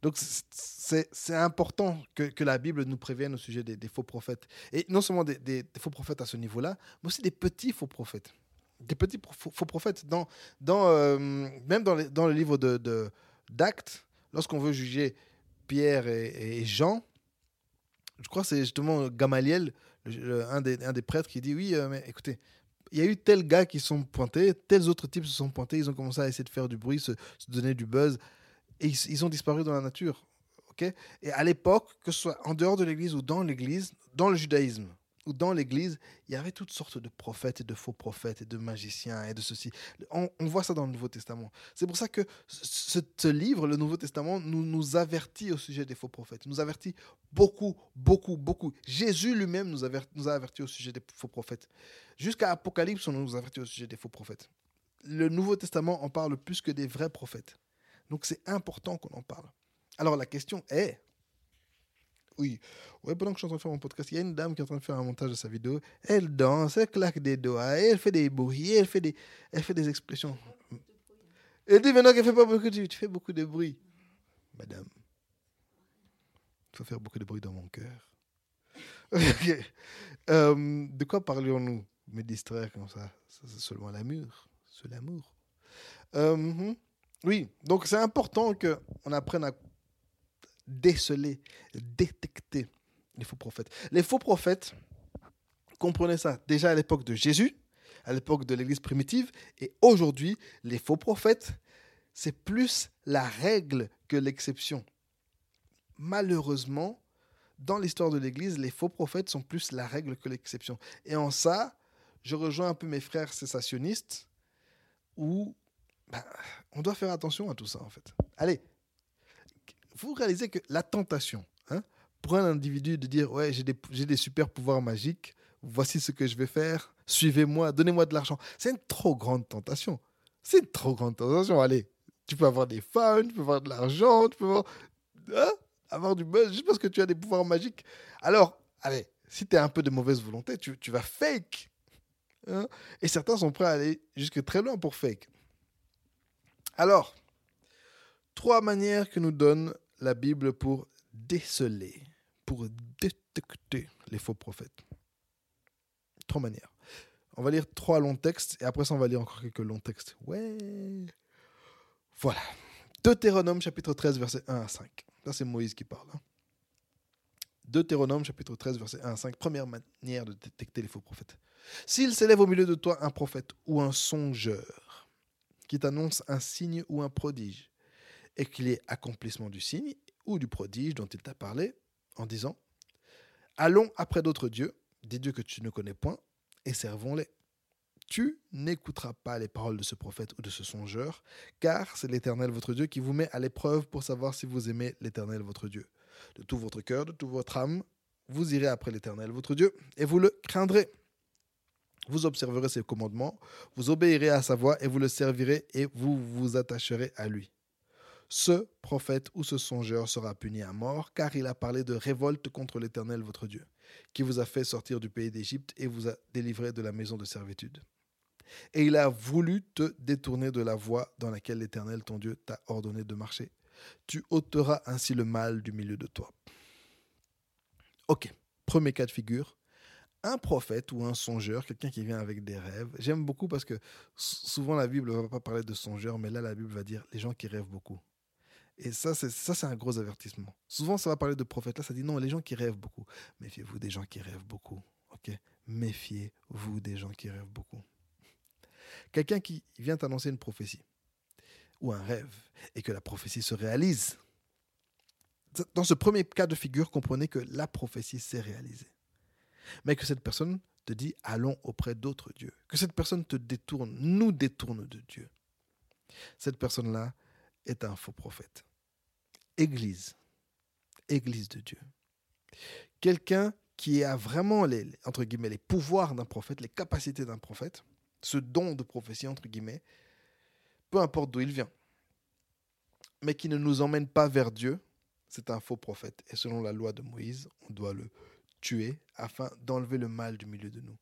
Donc c'est important que, la Bible nous prévienne au sujet des, faux prophètes. Et non seulement des, faux prophètes à ce niveau-là, mais aussi des petits faux prophètes. Des petits faux prophètes. Dans, dans, euh, même dans, dans, le livre de, d'actes lorsqu'on veut juger Pierre et, Jean, je crois que c'est justement Gamaliel, un, des, prêtres, qui dit Oui, euh, mais écoutez, il y a eu tels gars qui sont pointés, tels autres types se sont pointés, ils ont commencé à essayer de faire du bruit, se, donner du buzz, et ils, ont disparu dans la nature. et à l'époque, que ce soit en dehors de l'Église ou dans l'Église, dans le judaïsme, dans l'Église, il y avait toutes sortes de prophètes et de faux prophètes et de magiciens et de ceci. On, voit ça dans le Nouveau Testament. C'est pour ça que ce, livre, le Nouveau Testament, nous, avertit au sujet des faux prophètes. nous avertit beaucoup, beaucoup, beaucoup. Jésus lui-même nous, nous a avertis au sujet des faux prophètes. Jusqu'à Apocalypse, on nous avertit au sujet des faux prophètes. Le Nouveau Testament en parle plus que des vrais prophètes. Donc c'est important qu'on en parle. Alors la question est, oui. Ouais, pendant que je suis en train de faire mon podcast, il y a une dame qui est en train de faire un montage de sa vidéo. Elle danse, elle claque des doigts, elle fait des bruits, elle fait des, elle fait des expressions. Et dit maintenant qu'elle fait pas beaucoup de tu fais beaucoup de bruit. Madame, il faut faire beaucoup de bruit dans mon cœur. *laughs* Euh, de quoi parlions-nous Me distraire comme ça, ça c'est seulement l'amour. C'est l'amour. Euh, mhm. oui, donc c'est important qu'on apprenne à déceler, détecter les faux prophètes. Les faux prophètes, comprenez ça, déjà à l'époque de Jésus, à l'époque de l'Église primitive, et aujourd'hui, les faux prophètes, c'est plus la règle que l'exception. Malheureusement, dans l'histoire de l'Église, les faux prophètes sont plus la règle que l'exception. Et en ça, je rejoins un peu mes frères cessationnistes, où ben, on doit faire attention à tout ça, en fait. Allez, vous réalisez que la tentation, hein, pour un individu de dire, ouais, j'ai des, des super pouvoirs magiques, voici ce que je vais faire, suivez-moi, donnez-moi de l'argent, c'est une trop grande tentation. C'est une trop grande tentation. Allez, tu peux avoir des fans, tu peux avoir de l'argent, tu peux avoir, hein, avoir du buzz juste parce que tu as des pouvoirs magiques. Alors, allez, si tu as un peu de mauvaise volonté, tu, tu vas fake. hein. Et certains sont prêts à aller jusque très loin pour fake. Alors, trois manières que nous donne la Bible pour déceler, pour détecter les faux prophètes. Trois manières. On va lire trois longs textes et après ça, on va lire encore quelques longs textes. Ouais. Voilà. Deutéronome chapitre 13, versets 1 à 5. Là, c'est Moïse qui parle. hein. Deutéronome chapitre 13, versets 1 à 5. Première manière de détecter les faux prophètes. S'il s'élève au milieu de toi un prophète ou un songeur qui t'annonce un signe ou un prodige, et qu'il y ait accomplissement du signe ou du prodige dont il t'a parlé, en disant Allons après d'autres dieux, des dieux que tu ne connais point, et servons-les. Tu n'écouteras pas les paroles de ce prophète ou de ce songeur, car c'est l'Éternel votre Dieu qui vous met à l'épreuve pour savoir si vous aimez l'Éternel votre Dieu. De tout votre cœur, de toute votre âme, vous irez après l'Éternel votre Dieu, et vous le craindrez. Vous observerez ses commandements, vous obéirez à sa voix, et vous le servirez, et vous vous attacherez à lui ce prophète ou ce songeur sera puni à mort, car il a parlé de révolte contre l'Éternel votre Dieu, qui vous a fait sortir du pays d'Égypte et vous a délivré de la maison de servitude. Et il a voulu te détourner de la voie dans laquelle l'Éternel ton Dieu t'a ordonné de marcher. Tu ôteras ainsi le mal du milieu de toi. Ok, premier cas de figure. Un prophète ou un songeur, quelqu'un qui vient avec des rêves. J'aime beaucoup parce que souvent la Bible ne va pas parler de songeur, mais là la Bible va dire les gens qui rêvent beaucoup. Et ça, c'est ça, c'est un gros avertissement. Souvent, ça va parler de prophètes. Là, ça dit non, les gens qui rêvent beaucoup. Méfiez-vous des gens qui rêvent beaucoup. Ok? Méfiez-vous des gens qui rêvent beaucoup. Quelqu'un qui vient t'annoncer une prophétie ou un rêve et que la prophétie se réalise. Dans ce premier cas de figure, comprenez que la prophétie s'est réalisée. Mais que cette personne te dit allons auprès d'autres dieux. Que cette personne te détourne, nous détourne de Dieu. Cette personne-là est un faux prophète. Église. Église de Dieu. Quelqu'un qui a vraiment les, entre guillemets, les pouvoirs d'un prophète, les capacités d'un prophète, ce don de prophétie, entre guillemets, peu importe d'où il vient, mais qui ne nous emmène pas vers Dieu, c'est un faux prophète. Et selon la loi de Moïse, on doit le tuer afin d'enlever le mal du milieu de nous.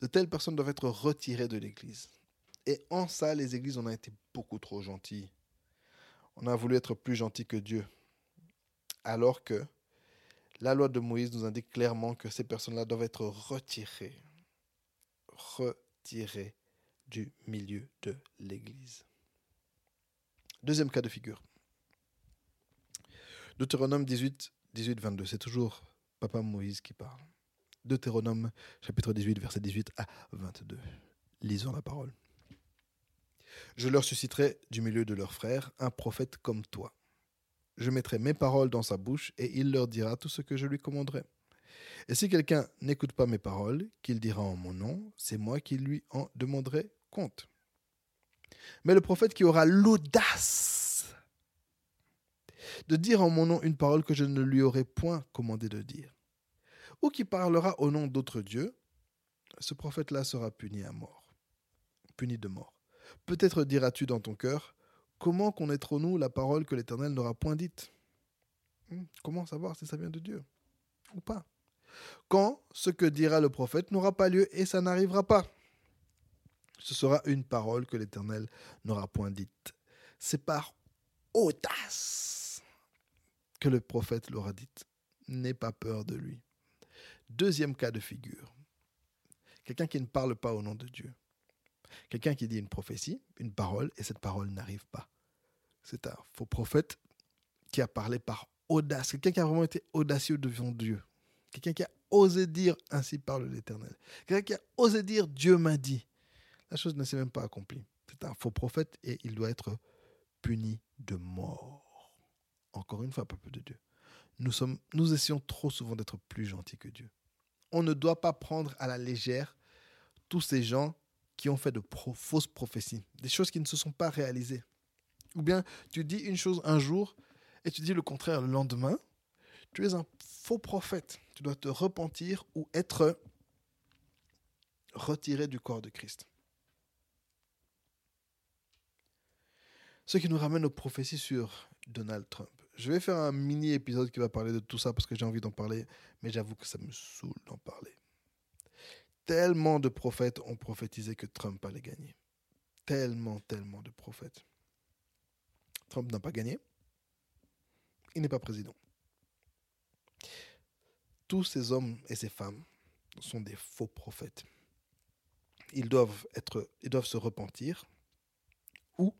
De telles personnes doivent être retirées de l'Église. Et en ça, les églises, on a été beaucoup trop gentils. On a voulu être plus gentils que Dieu. Alors que la loi de Moïse nous indique clairement que ces personnes-là doivent être retirées. Retirées du milieu de l'Église. Deuxième cas de figure. Deutéronome 18, 18, 22. C'est toujours Papa Moïse qui parle. Deutéronome chapitre 18, verset 18 à 22. Lisons la parole. Je leur susciterai du milieu de leurs frères un prophète comme toi. Je mettrai mes paroles dans sa bouche et il leur dira tout ce que je lui commanderai. Et si quelqu'un n'écoute pas mes paroles, qu'il dira en mon nom, c'est moi qui lui en demanderai compte. Mais le prophète qui aura l'audace de dire en mon nom une parole que je ne lui aurai point commandé de dire, ou qui parlera au nom d'autres dieux, ce prophète-là sera puni à mort, puni de mort. Peut-être diras-tu dans ton cœur, comment connaîtrons-nous la parole que l'Éternel n'aura point dite? Hmm, Comment savoir si ça vient de Dieu? Ou pas? Quand ce que dira le prophète n'aura pas lieu et ça n'arrivera pas? Ce sera une parole que l'Éternel n'aura point dite. c'est par audace que le prophète leur a dit, n'aie pas peur de lui. Deuxième cas de figure, quelqu'un qui ne parle pas au nom de Dieu. Quelqu'un qui dit une prophétie, une parole, et cette parole n'arrive pas. C'est un faux prophète qui a parlé par audace. Quelqu'un qui a vraiment été audacieux devant Dieu. Quelqu'un qui a osé dire ainsi parle l'Éternel. Quelqu'un qui a osé dire Dieu m'a dit. La chose ne s'est même pas accomplie. C'est un faux prophète et il doit être puni de mort. Encore une fois, peuple de Dieu. Nous, sommes, nous essayons trop souvent d'être plus gentils que Dieu. On ne doit pas prendre à la légère tous ces gens qui ont fait de fausses prophéties, des choses qui ne se sont pas réalisées. Ou bien tu dis une chose un jour et tu dis le contraire le lendemain. Tu es un faux prophète. Tu dois te repentir ou être retiré du corps de Christ. Ce qui nous ramène aux prophéties sur Donald Trump. Je vais faire un mini épisode qui va parler de tout ça parce que j'ai envie d'en parler, mais j'avoue que ça me saoule d'en parler. Tellement de prophètes ont prophétisé que Trump allait gagner. Tellement, tellement de prophètes. Trump n'a pas gagné. Il n'est pas président. Tous ces hommes et ces femmes sont des faux prophètes. Ils doivent, être, ils doivent se repentir ou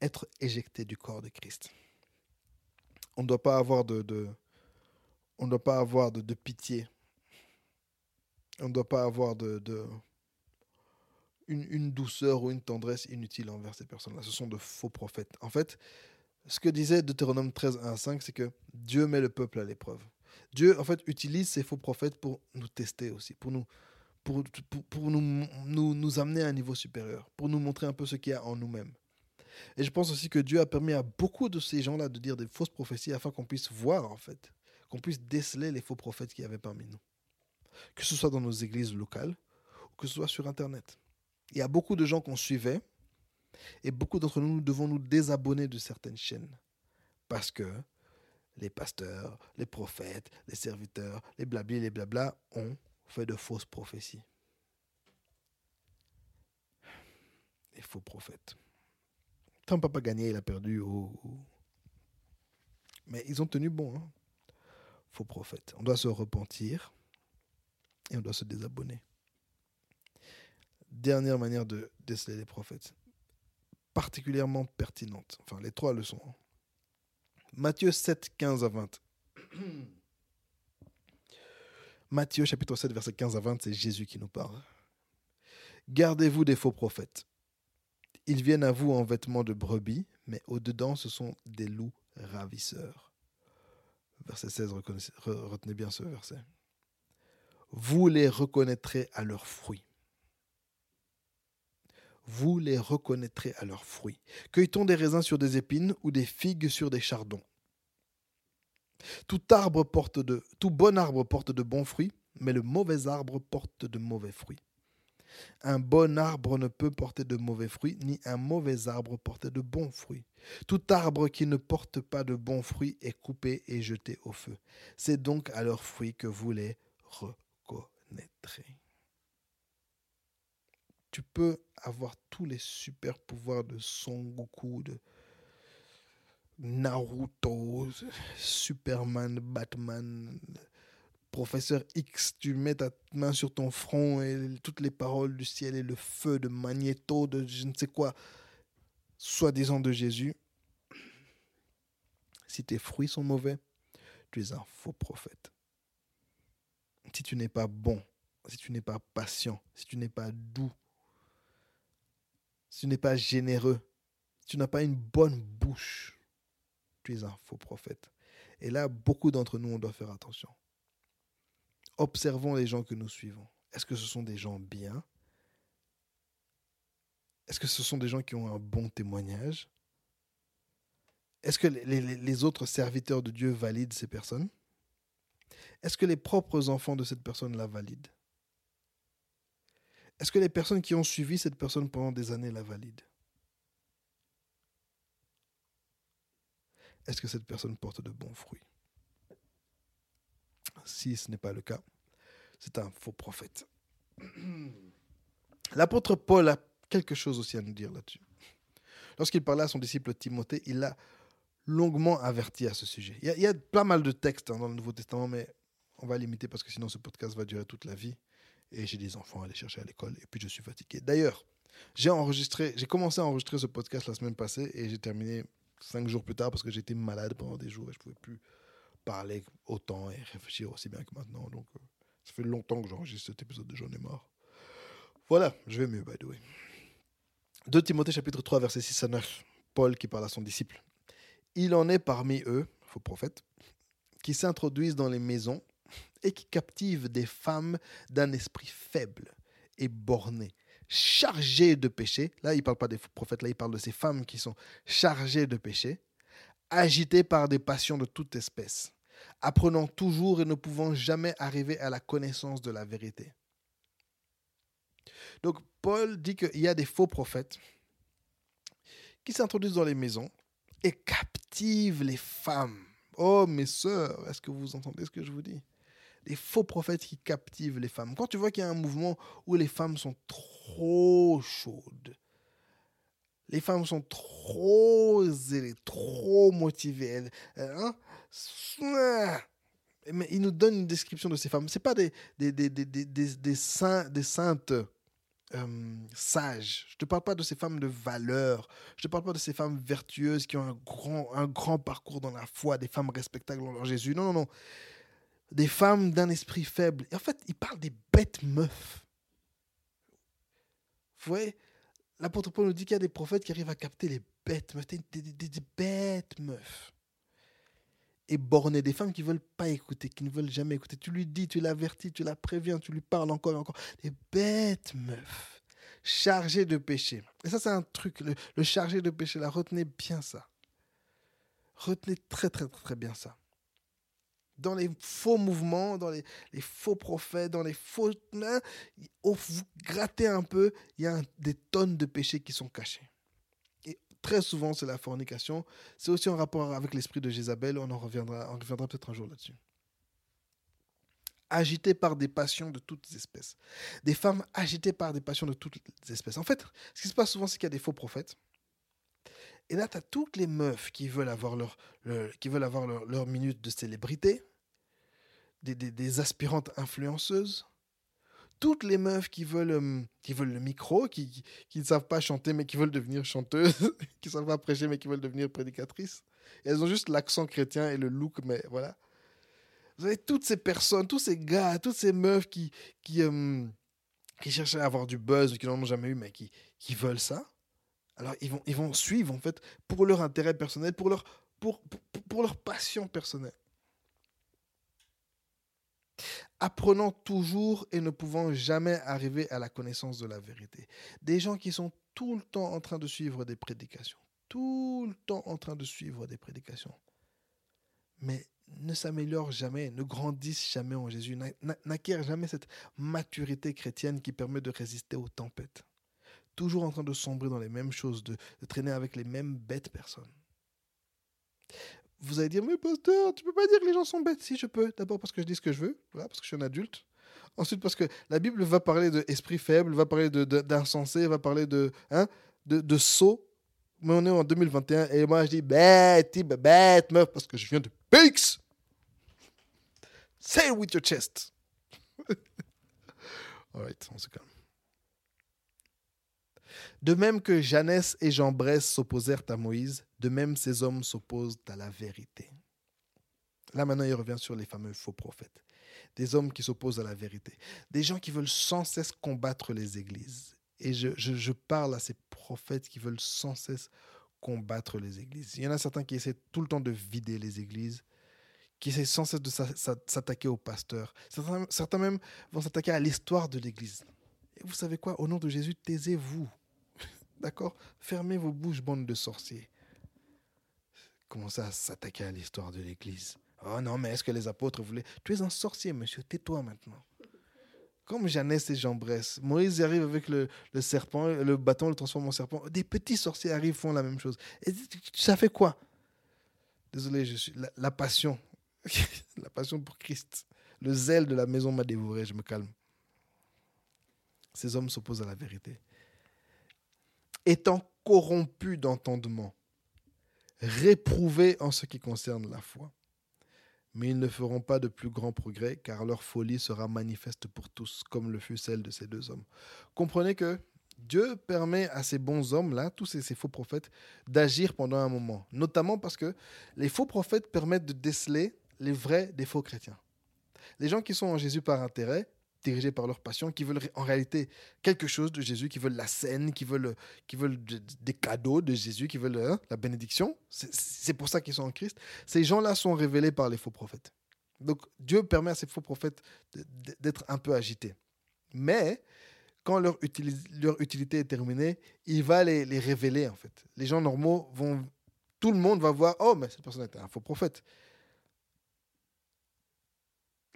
être éjectés du corps de Christ. On ne doit pas avoir on doit pas avoir de pitié on ne doit pas avoir une, douceur ou une tendresse inutile envers ces personnes-là. Ce sont de faux prophètes. En fait, ce que disait Deutéronome 13, 1 à 5, c'est que Dieu met le peuple à l'épreuve. Dieu, en fait, utilise ces faux prophètes pour nous tester aussi, pour nous, amener à un niveau supérieur, pour nous montrer un peu ce qu'il y a en nous-mêmes. Et je pense aussi que Dieu a permis à beaucoup de ces gens-là de dire des fausses prophéties afin qu'on puisse voir, en fait, qu'on puisse déceler les faux prophètes qu'il y avait parmi nous que ce soit dans nos églises locales ou que ce soit sur Internet. Il y a beaucoup de gens qu'on suivait et beaucoup d'entre nous, nous devons nous désabonner de certaines chaînes parce que les pasteurs, les prophètes, les serviteurs, les blabli, les blabla ont fait de fausses prophéties. Les faux prophètes. Trump n'a pas gagné, il a perdu. Mais ils ont tenu bon. Hein. Faux prophètes. On doit se repentir et on doit se désabonner. Dernière manière de déceler les prophètes, particulièrement pertinente. Enfin, les trois leçons. Matthieu 7, 15 à 20. *clears throat* Matthieu chapitre 7, verset 15 à 20, c'est Jésus qui nous parle. Gardez-vous des faux prophètes. Ils viennent à vous en vêtements de brebis, mais au-dedans, ce sont des loups ravisseurs. Verset 16, retenez bien ce verset vous les reconnaîtrez à leurs fruits. Vous les reconnaîtrez à leurs fruits. Cueille-t-on des raisins sur des épines ou des figues sur des chardons? Tout, bon arbre porte de bons fruits, mais le mauvais arbre porte de mauvais fruits. Un bon arbre ne peut porter de mauvais fruits, ni un mauvais arbre porter de bons fruits. Tout arbre qui ne porte pas de bons fruits est coupé et jeté au feu. C'est donc à leurs fruits que vous les Tu peux avoir tous les super pouvoirs de Son Goku, de Naruto, Superman, Batman, Professeur X, tu mets ta main sur ton front et toutes les paroles du ciel et le feu de Magneto, de je ne sais quoi, soi-disant de Jésus. Si tes fruits sont mauvais, tu es un faux prophète si tu n'es pas bon, si tu n'es pas patient, si tu n'es pas doux, si tu n'es pas généreux, si tu n'as pas une bonne bouche, tu es un faux prophète. Et là, beaucoup d'entre nous, on doit faire attention. Observons les gens que nous suivons. Est-ce que ce sont des gens bien? Est-ce que ce sont des gens qui ont un bon témoignage? Est-ce que les, autres serviteurs de Dieu valident ces personnes? Est-ce que les propres enfants de cette personne la valident? Est-ce que les personnes qui ont suivi cette personne pendant des années la valident? Est-ce que cette personne porte de bons fruits? Si ce n'est pas le cas, c'est un faux prophète. *clears throat* L'apôtre Paul a quelque chose aussi à nous dire là-dessus. lorsqu'il parlait à son disciple Timothée, il l'a longuement averti à ce sujet. Il y a, pas mal de textes hein, dans le Nouveau Testament, mais on va limiter parce que sinon ce podcast va durer toute la vie. Et j'ai des enfants à aller chercher à l'école et puis je suis fatigué. D'ailleurs, j'ai enregistré, j'ai commencé à enregistrer ce podcast la semaine passée et j'ai terminé cinq jours plus tard parce que j'étais malade pendant des jours et je pouvais plus parler autant et réfléchir aussi bien que maintenant. Donc, euh, ça fait longtemps que j'enregistre cet épisode de J'en ai marre. Voilà, je vais mieux, by the way. 2 Timothée chapitre 3, verset 6 à 9. Paul qui parle à son disciple. Il en est parmi eux, faux prophètes, qui s'introduisent dans les maisons et qui captivent des femmes d'un esprit faible et borné, chargées de péché. Là, il ne parle pas des faux prophètes, là, il parle de ces femmes qui sont chargées de péché, agitées par des passions de toute espèce, apprenant toujours et ne pouvant jamais arriver à la connaissance de la vérité. Donc, Paul dit qu'il y a des faux prophètes qui s'introduisent dans les maisons et captivent les femmes. Oh, mes sœurs, est-ce que vous entendez ce que je vous dis? Des faux prophètes qui captivent les femmes. Quand tu vois qu'il y a un mouvement où les femmes sont trop chaudes, les femmes sont trop zélées, trop motivées, hein? mais il nous donne une description de ces femmes. Ce pas des, des, des, des, des, des, des saintes euh, sages. Je ne te parle pas de ces femmes de valeur. Je ne te parle pas de ces femmes vertueuses qui ont un grand, un grand parcours dans la foi, des femmes respectables en Jésus. Non, non, non. Des femmes d'un esprit faible. En fait, il parle des bêtes meufs. Vous voyez, l'apôtre Paul nous dit qu'il y a des prophètes qui arrivent à capter les bêtes meufs. Des, des bêtes meufs et borné, des femmes qui ne veulent pas écouter, qui ne veulent jamais écouter. Tu lui dis, tu l'avertis, tu la préviens, tu lui parles encore et encore. Des bêtes meufs, chargées de péché. Et ça, c'est un truc, le, chargé de péché, là, retenez bien ça. Retenez très, très, très bien ça. Dans les faux mouvements, dans les, faux prophètes, dans les faux... Vous grattez un peu, il y a des tonnes de péchés qui sont cachés très souvent, c'est la fornication. C'est aussi en rapport avec l'esprit de Jézabel. On en reviendra, on reviendra peut-être un jour là-dessus. Agitées par des passions de toutes espèces. Des femmes agitées par des passions de toutes espèces. En fait, ce qui se passe souvent, c'est qu'il y a des faux prophètes. Et là, tu as toutes les meufs qui veulent avoir leur, qui veulent avoir leur, minute de célébrité, des aspirantes influenceuses, toutes les meufs qui veulent, euh, qui veulent le micro, qui, qui, ne savent pas chanter mais qui veulent devenir chanteuses, *laughs* qui ne savent pas prêcher mais qui veulent devenir prédicatrices. elles ont juste l'accent chrétien et le look, mais voilà. Vous avez toutes ces personnes, tous ces gars, toutes ces meufs qui, qui, euh, qui cherchent à avoir du buzz, qui n'en ont jamais eu, mais qui, qui veulent ça. Alors ils vont, ils vont suivre en fait pour leur intérêt personnel, pour leur, pour, pour, pour leur passion personnelle apprenant toujours et ne pouvant jamais arriver à la connaissance de la vérité. Des gens qui sont tout le temps en train de suivre des prédications, tout le temps en train de suivre des prédications, mais ne s'améliorent jamais, ne grandissent jamais en Jésus, n'acquièrent jamais cette maturité chrétienne qui permet de résister aux tempêtes. Toujours en train de sombrer dans les mêmes choses, de, traîner avec les mêmes bêtes personnes vous allez dire, mais pasteur, tu peux pas dire que les gens sont bêtes. Si, je peux. D'abord parce que je dis ce que je veux, voilà, parce que je suis un adulte. Ensuite, parce que la Bible va parler d'esprit faible, va parler d'insensé, de, va parler de, hein, de, de. Mais on est en 2021 et moi je dis bête, bête, meuf, parce que je viens de Pix. Say it with your chest. *laughs* Alright, on se calme. De même que Jeannès et Jambres s'opposèrent à Moïse, de même ces hommes s'opposent à la vérité. Là maintenant, il revient sur les fameux faux prophètes. Des hommes qui s'opposent à la vérité. Des gens qui veulent sans cesse combattre les églises. Et je, je, parle à ces prophètes qui veulent sans cesse combattre les églises. Il y en a certains qui essaient tout le temps de vider les églises, qui essaient sans cesse de s'attaquer aux pasteurs. Certains, certains même vont s'attaquer à l'histoire de l'église. Et vous savez quoi? Au nom de Jésus, taisez-vous. D'accord? Fermez vos bouches, bande de sorciers. Commencez à s'attaquer à l'histoire de l'Église? Oh non, mais est-ce que les apôtres voulaient... Tu es un sorcier, monsieur, tais-toi maintenant. Comme Jeannès et Jean Bresse. Moïse arrive avec le, serpent, le bâton le transforme en serpent. Des petits sorciers arrivent, font la même chose. Et ça fait quoi? Désolé, je suis... La passion. *laughs* la passion pour Christ. Le zèle de la maison m'a dévoré, je me calme. Ces hommes s'opposent à la vérité étant corrompus d'entendement, réprouvés en ce qui concerne la foi. Mais ils ne feront pas de plus grands progrès, car leur folie sera manifeste pour tous, comme le fut celle de ces deux hommes. Comprenez que Dieu permet à ces bons hommes-là, tous ces, ces, faux prophètes, d'agir pendant un moment, notamment parce que les faux prophètes permettent de déceler les vrais des faux chrétiens. Les gens qui sont en Jésus par intérêt, dirigés par leur passion, qui veulent en réalité quelque chose de Jésus, qui veulent la scène, qui veulent, qui veulent des cadeaux de Jésus, qui veulent hein, la bénédiction. C'est pour ça qu'ils sont en Christ. Ces gens-là sont révélés par les faux prophètes. Donc Dieu permet à ces faux prophètes d'être un peu agités. Mais quand leur, utilité est terminée, il va les, les, révéler en fait. Les gens normaux vont... Tout le monde va voir, oh, mais cette personne était un faux prophète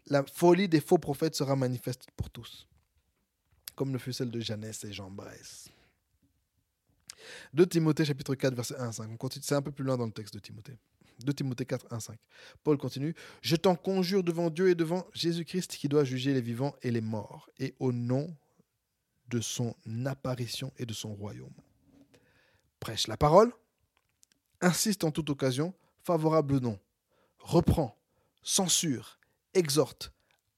la folie des faux prophètes sera manifeste pour tous, comme le fut celle de Jeannès et Jean Bresse. De Timothée chapitre 4 verset 1 à 5. C'est un peu plus loin dans le texte de Timothée. De Timothée 4 1 5. Paul continue Je t'en conjure devant Dieu et devant Jésus-Christ qui doit juger les vivants et les morts, et au nom de son apparition et de son royaume. Prêche la parole, insiste en toute occasion, favorable ou non, reprend, censure, exhorte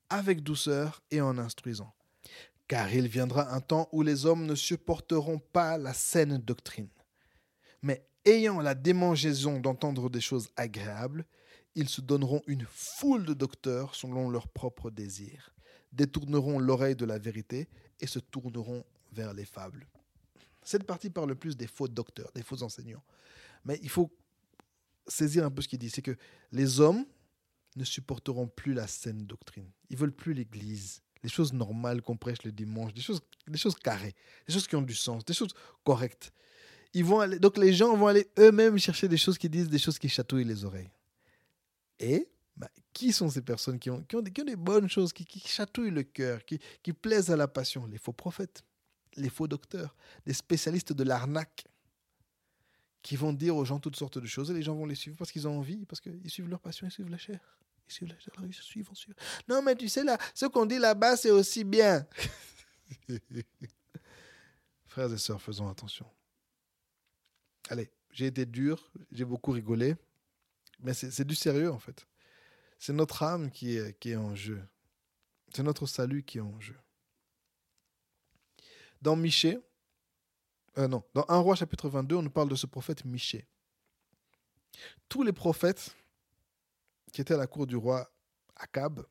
avec douceur et en instruisant. Car il viendra un temps où les hommes ne supporteront pas la saine doctrine. Mais ayant la démangeaison d'entendre des choses agréables, ils se donneront une foule de docteurs selon leurs propres désirs, détourneront l'oreille de la vérité et se tourneront vers les fables. Cette partie parle plus des faux docteurs, des faux enseignants. Mais il faut saisir un peu ce qu'il dit. C'est que les hommes ne supporteront plus la saine doctrine. Ils veulent plus l'Église, les choses normales qu'on prêche le dimanche, des choses, des choses carrées, des choses qui ont du sens, des choses correctes. Ils vont aller, donc les gens vont aller eux-mêmes chercher des choses qui disent des choses qui chatouillent les oreilles. Et bah, qui sont ces personnes qui ont, qui ont, des, bonnes choses, qui, chatouillent le cœur, qui, qui plaisent à la passion? Les faux prophètes, les faux docteurs, des spécialistes de l'arnaque qui vont dire aux gens toutes sortes de choses et les gens vont les suivre parce qu'ils ont envie, parce qu'ils suivent leur passion, ils suivent la chair. Non, mais tu sais, là, ce qu'on dit là-bas, c'est aussi bien. *laughs* Frères et sœurs, faisons attention. Allez, j'ai été dur, j'ai beaucoup rigolé, mais c'est du sérieux en fait. C'est notre âme qui est, qui est en jeu. C'est notre salut qui est en jeu. Dans Michée, euh, non, dans 1 roi chapitre 22, on nous parle de ce prophète Michée. Tous les prophètes qui étaient à la cour du roi Akab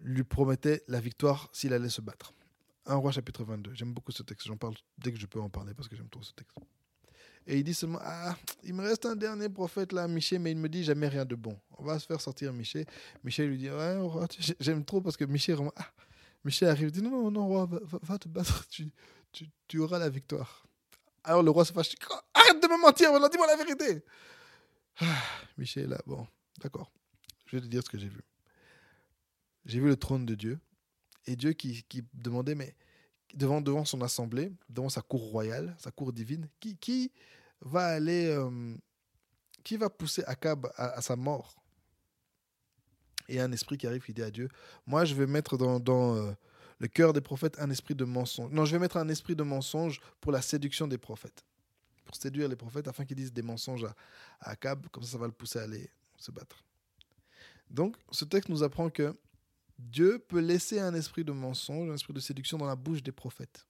lui promettaient la victoire s'il allait se battre. 1 roi chapitre 22. J'aime beaucoup ce texte. J'en parle dès que je peux en parler parce que j'aime trop ce texte. Et il dit seulement Ah, il me reste un dernier prophète là, Michée, mais il me dit jamais rien de bon. On va se faire sortir Michée. Michée lui dit Ouais, j'aime trop parce que Michée, ah. Michée arrive, dit Non, non, non, roi, va, te battre. Tu, tu, auras la victoire. Alors le roi se fâche. Arrête de me mentir, dis-moi la vérité. Ah, Michel, là, bon, d'accord. Je vais te dire ce que j'ai vu. J'ai vu le trône de Dieu et Dieu qui, demandait, mais devant, son assemblée, devant sa cour royale, sa cour divine, qui, va aller, euh, qui va pousser Akab à, sa mort? Et un esprit qui arrive qui dit à Dieu, moi je vais mettre dans, euh, le cœur des prophètes un esprit de mensonge. Non, je vais mettre un esprit de mensonge pour la séduction des prophètes. Pour séduire les prophètes afin qu'ils disent des mensonges à, Akab, comme ça, ça va le pousser à aller se battre. Donc, ce texte nous apprend que Dieu peut laisser un esprit de mensonge, un esprit de séduction dans la bouche des prophètes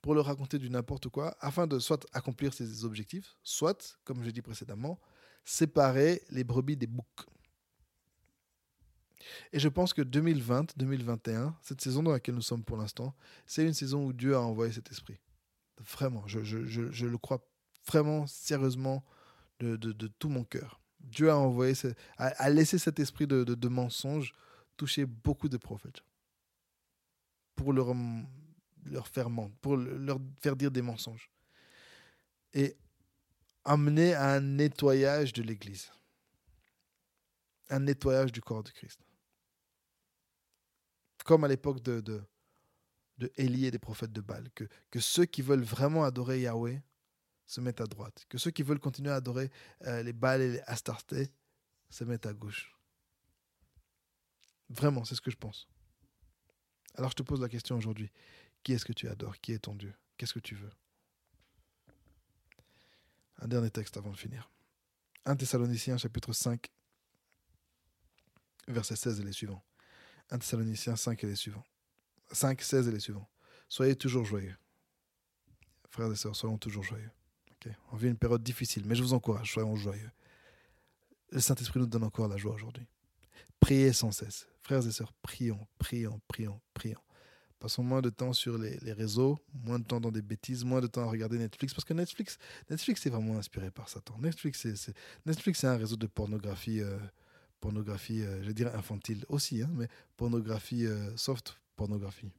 pour leur raconter du n'importe quoi, afin de soit accomplir ses objectifs, soit, comme j'ai dit précédemment, séparer les brebis des boucs. Et je pense que 2020, 2021, cette saison dans laquelle nous sommes pour l'instant, c'est une saison où Dieu a envoyé cet esprit. Vraiment, je, je, je, le crois vraiment sérieusement de, de, tout mon cœur. Dieu a envoyé, a, laissé cet esprit de, de, mensonge toucher beaucoup de prophètes pour leur, faire pour leur faire dire des mensonges et amener à un nettoyage de l'Église, un nettoyage du corps de Christ. Comme à l'époque de, de, de Élie et des prophètes de Baal, que, que ceux qui veulent vraiment adorer Yahweh se mettent à droite, que ceux qui veulent continuer à adorer euh, les Baal et les Astartés se mettent à gauche. Vraiment, c'est ce que je pense. Alors je te pose la question aujourd'hui, qui est-ce que tu adores? Qui est ton Dieu? Qu'est-ce que tu veux? Un dernier texte avant de finir. 1 Thessaloniciens chapitre 5, verset 16 et les suivants. 1 Thessaloniciens 5 et les suivants. 5, 16 et les suivants. Soyez toujours joyeux. Frères et sœurs, soyons toujours joyeux. On vit une période difficile, mais je vous encourage, soyons joyeux. Le Saint-Esprit nous donne encore la joie aujourd'hui. Priez sans cesse. Frères et sœurs, prions, prions, prions, prions. Passons moins de temps sur les, réseaux, moins de temps dans des bêtises, moins de temps à regarder Netflix, parce que Netflix, Netflix est vraiment inspiré par Satan. Netflix, c'est, Netflix, c'est un réseau de pornographie, euh, pornographie, euh, je dirais infantile aussi, hein, mais pornographie euh, soft, pornographie.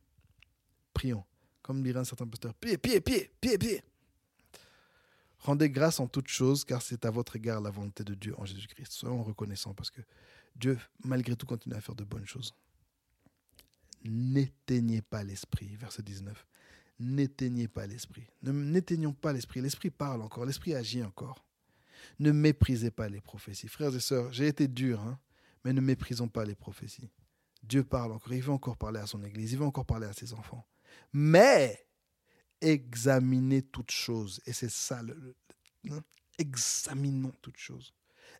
Prions, comme dirait un certain pasteur, pied, pied, pied, pied, pied. Rendez grâce en toutes choses, car c'est à votre égard la volonté de Dieu en Jésus-Christ. Soyons reconnaissants, parce que Dieu, malgré tout, continue à faire de bonnes choses. N'éteignez pas l'esprit, verset 19. N'éteignez pas l'esprit. N'éteignons pas l'esprit. L'esprit parle encore, l'esprit agit encore. Ne méprisez pas les prophéties. Frères et sœurs, j'ai été dur, hein, mais ne méprisons pas les prophéties. Dieu parle encore, il veut encore parler à son Église, il veut encore parler à ses enfants. Mais examinez toutes choses. Et c'est ça, le, hein, examinons toutes choses.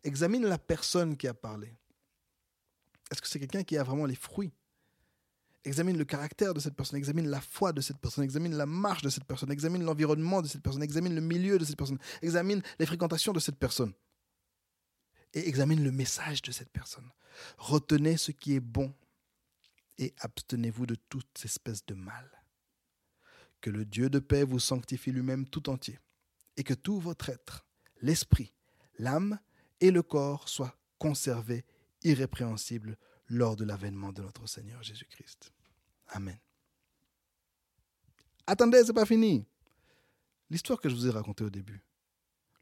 Examine la personne qui a parlé. Est-ce que c'est quelqu'un qui a vraiment les fruits? Examine le caractère de cette personne, examine la foi de cette personne, examine la marche de cette personne, examine l'environnement de cette personne, examine le milieu de cette personne, examine les fréquentations de cette personne. Et examine le message de cette personne. Retenez ce qui est bon et abstenez-vous de toute espèce de mal. Que le Dieu de paix vous sanctifie lui-même tout entier, et que tout votre être, l'esprit, l'âme et le corps soient conservés irrépréhensibles lors de l'avènement de notre Seigneur Jésus-Christ. Amen. Attendez, c'est pas fini. L'histoire que je vous ai racontée au début.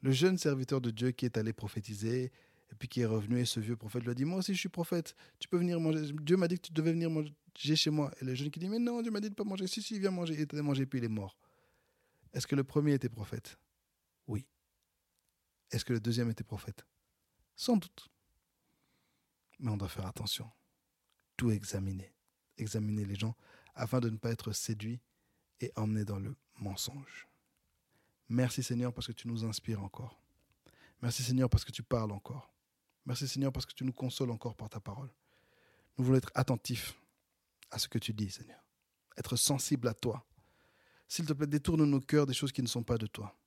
Le jeune serviteur de Dieu qui est allé prophétiser et puis qui est revenu et ce vieux prophète lui a dit Moi aussi je suis prophète, tu peux venir manger. Dieu m'a dit que tu devais venir manger chez moi. Et le jeune qui dit Mais non, Dieu m'a dit de ne pas manger. Si, si, viens manger. Il était manger puis il est mort. Est-ce que le premier était prophète? Oui. Est-ce que le deuxième était prophète? Sans doute. Mais on doit faire attention. Tout examiner. Examiner les gens afin de ne pas être séduit et emmené dans le mensonge. Merci Seigneur parce que tu nous inspires encore. Merci Seigneur parce que tu parles encore. Merci Seigneur parce que tu nous consoles encore par ta parole. Nous voulons être attentifs à ce que tu dis Seigneur. Être sensibles à toi. S'il te plaît, détourne nos cœurs des choses qui ne sont pas de toi.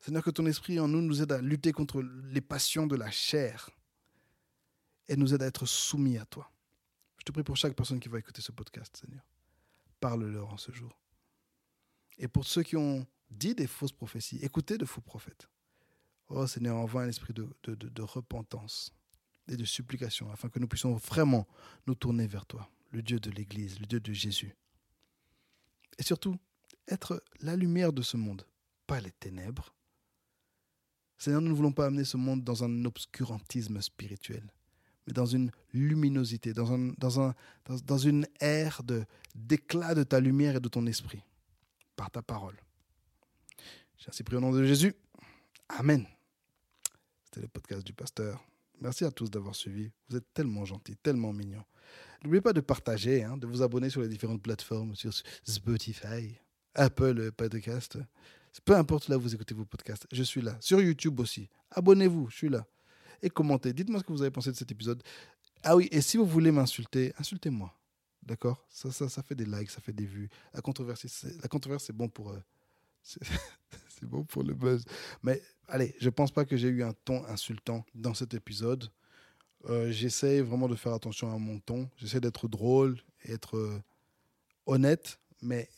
Seigneur, que ton esprit en nous nous aide à lutter contre les passions de la chair et nous aide à être soumis à toi. Je te prie pour chaque personne qui va écouter ce podcast, Seigneur. Parle-leur en ce jour. Et pour ceux qui ont dit des fausses prophéties, écoutez de faux prophètes. Oh Seigneur, envoie un esprit de, de, repentance et de supplication afin que nous puissions vraiment nous tourner vers toi, le Dieu de l'Église, le Dieu de Jésus. Et surtout, être la lumière de ce monde, pas les ténèbres. Seigneur, nous ne voulons pas amener ce monde dans un obscurantisme spirituel mais dans une luminosité, dans, un, dans, un, dans, une ère d'éclat de, ta lumière et de ton esprit, par ta parole. J'ai ainsi prié au nom de Jésus. Amen. C'était le podcast du pasteur. Merci à tous d'avoir suivi. Vous êtes tellement gentils, tellement mignons. N'oubliez pas de partager, hein, de vous abonner sur les différentes plateformes, sur Spotify, Apple Podcast. Peu importe là où vous écoutez vos podcasts, je suis là. Sur YouTube aussi. Abonnez-vous, je suis là et commentez. Dites-moi ce que vous avez pensé de cet épisode. Ah oui, et si vous voulez m'insulter, insultez-moi. D'accord? Ça, fait des likes, ça fait des vues. La controverse, la controverse, c'est bon pour. Euh, *laughs* bon pour le buzz. Mais allez, je pense pas que j'ai eu un ton insultant dans cet épisode. Euh, j'essaie vraiment de faire attention à mon ton. J'essaie d'être drôle et être euh, honnête, mais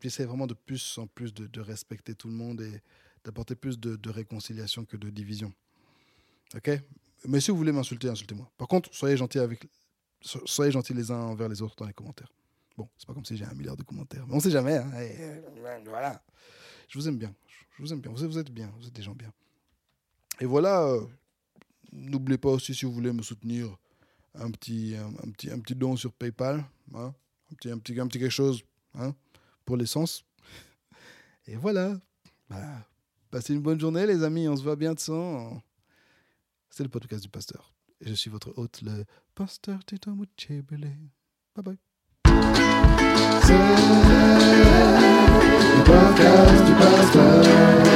j'essaie vraiment de plus en plus de, respecter tout le monde et d'apporter plus de, réconciliation que de division. Ok? Mais si vous voulez m'insulter, insultez-moi. Par contre, soyez gentils avec, soyez gentils les uns envers les autres dans les commentaires. Bon, c'est pas comme si j'ai un milliard de commentaires, mais on sait jamais. Hein. voilà. Je vous aime bien. Je vous aime bien. Vous êtes, bien. Vous êtes des gens bien. Et voilà. Euh, n'oubliez pas aussi si vous voulez me soutenir un petit, un, petit, un petit don sur PayPal, hein. un, petit, quelque chose hein, pour l'essence. Et voilà. Bah, passez une bonne journée, les amis. On se voit bientôt. C'est le podcast du pasteur. Et je suis votre hôte, le pasteur Tito. Bye bye. podcast, the pasteur.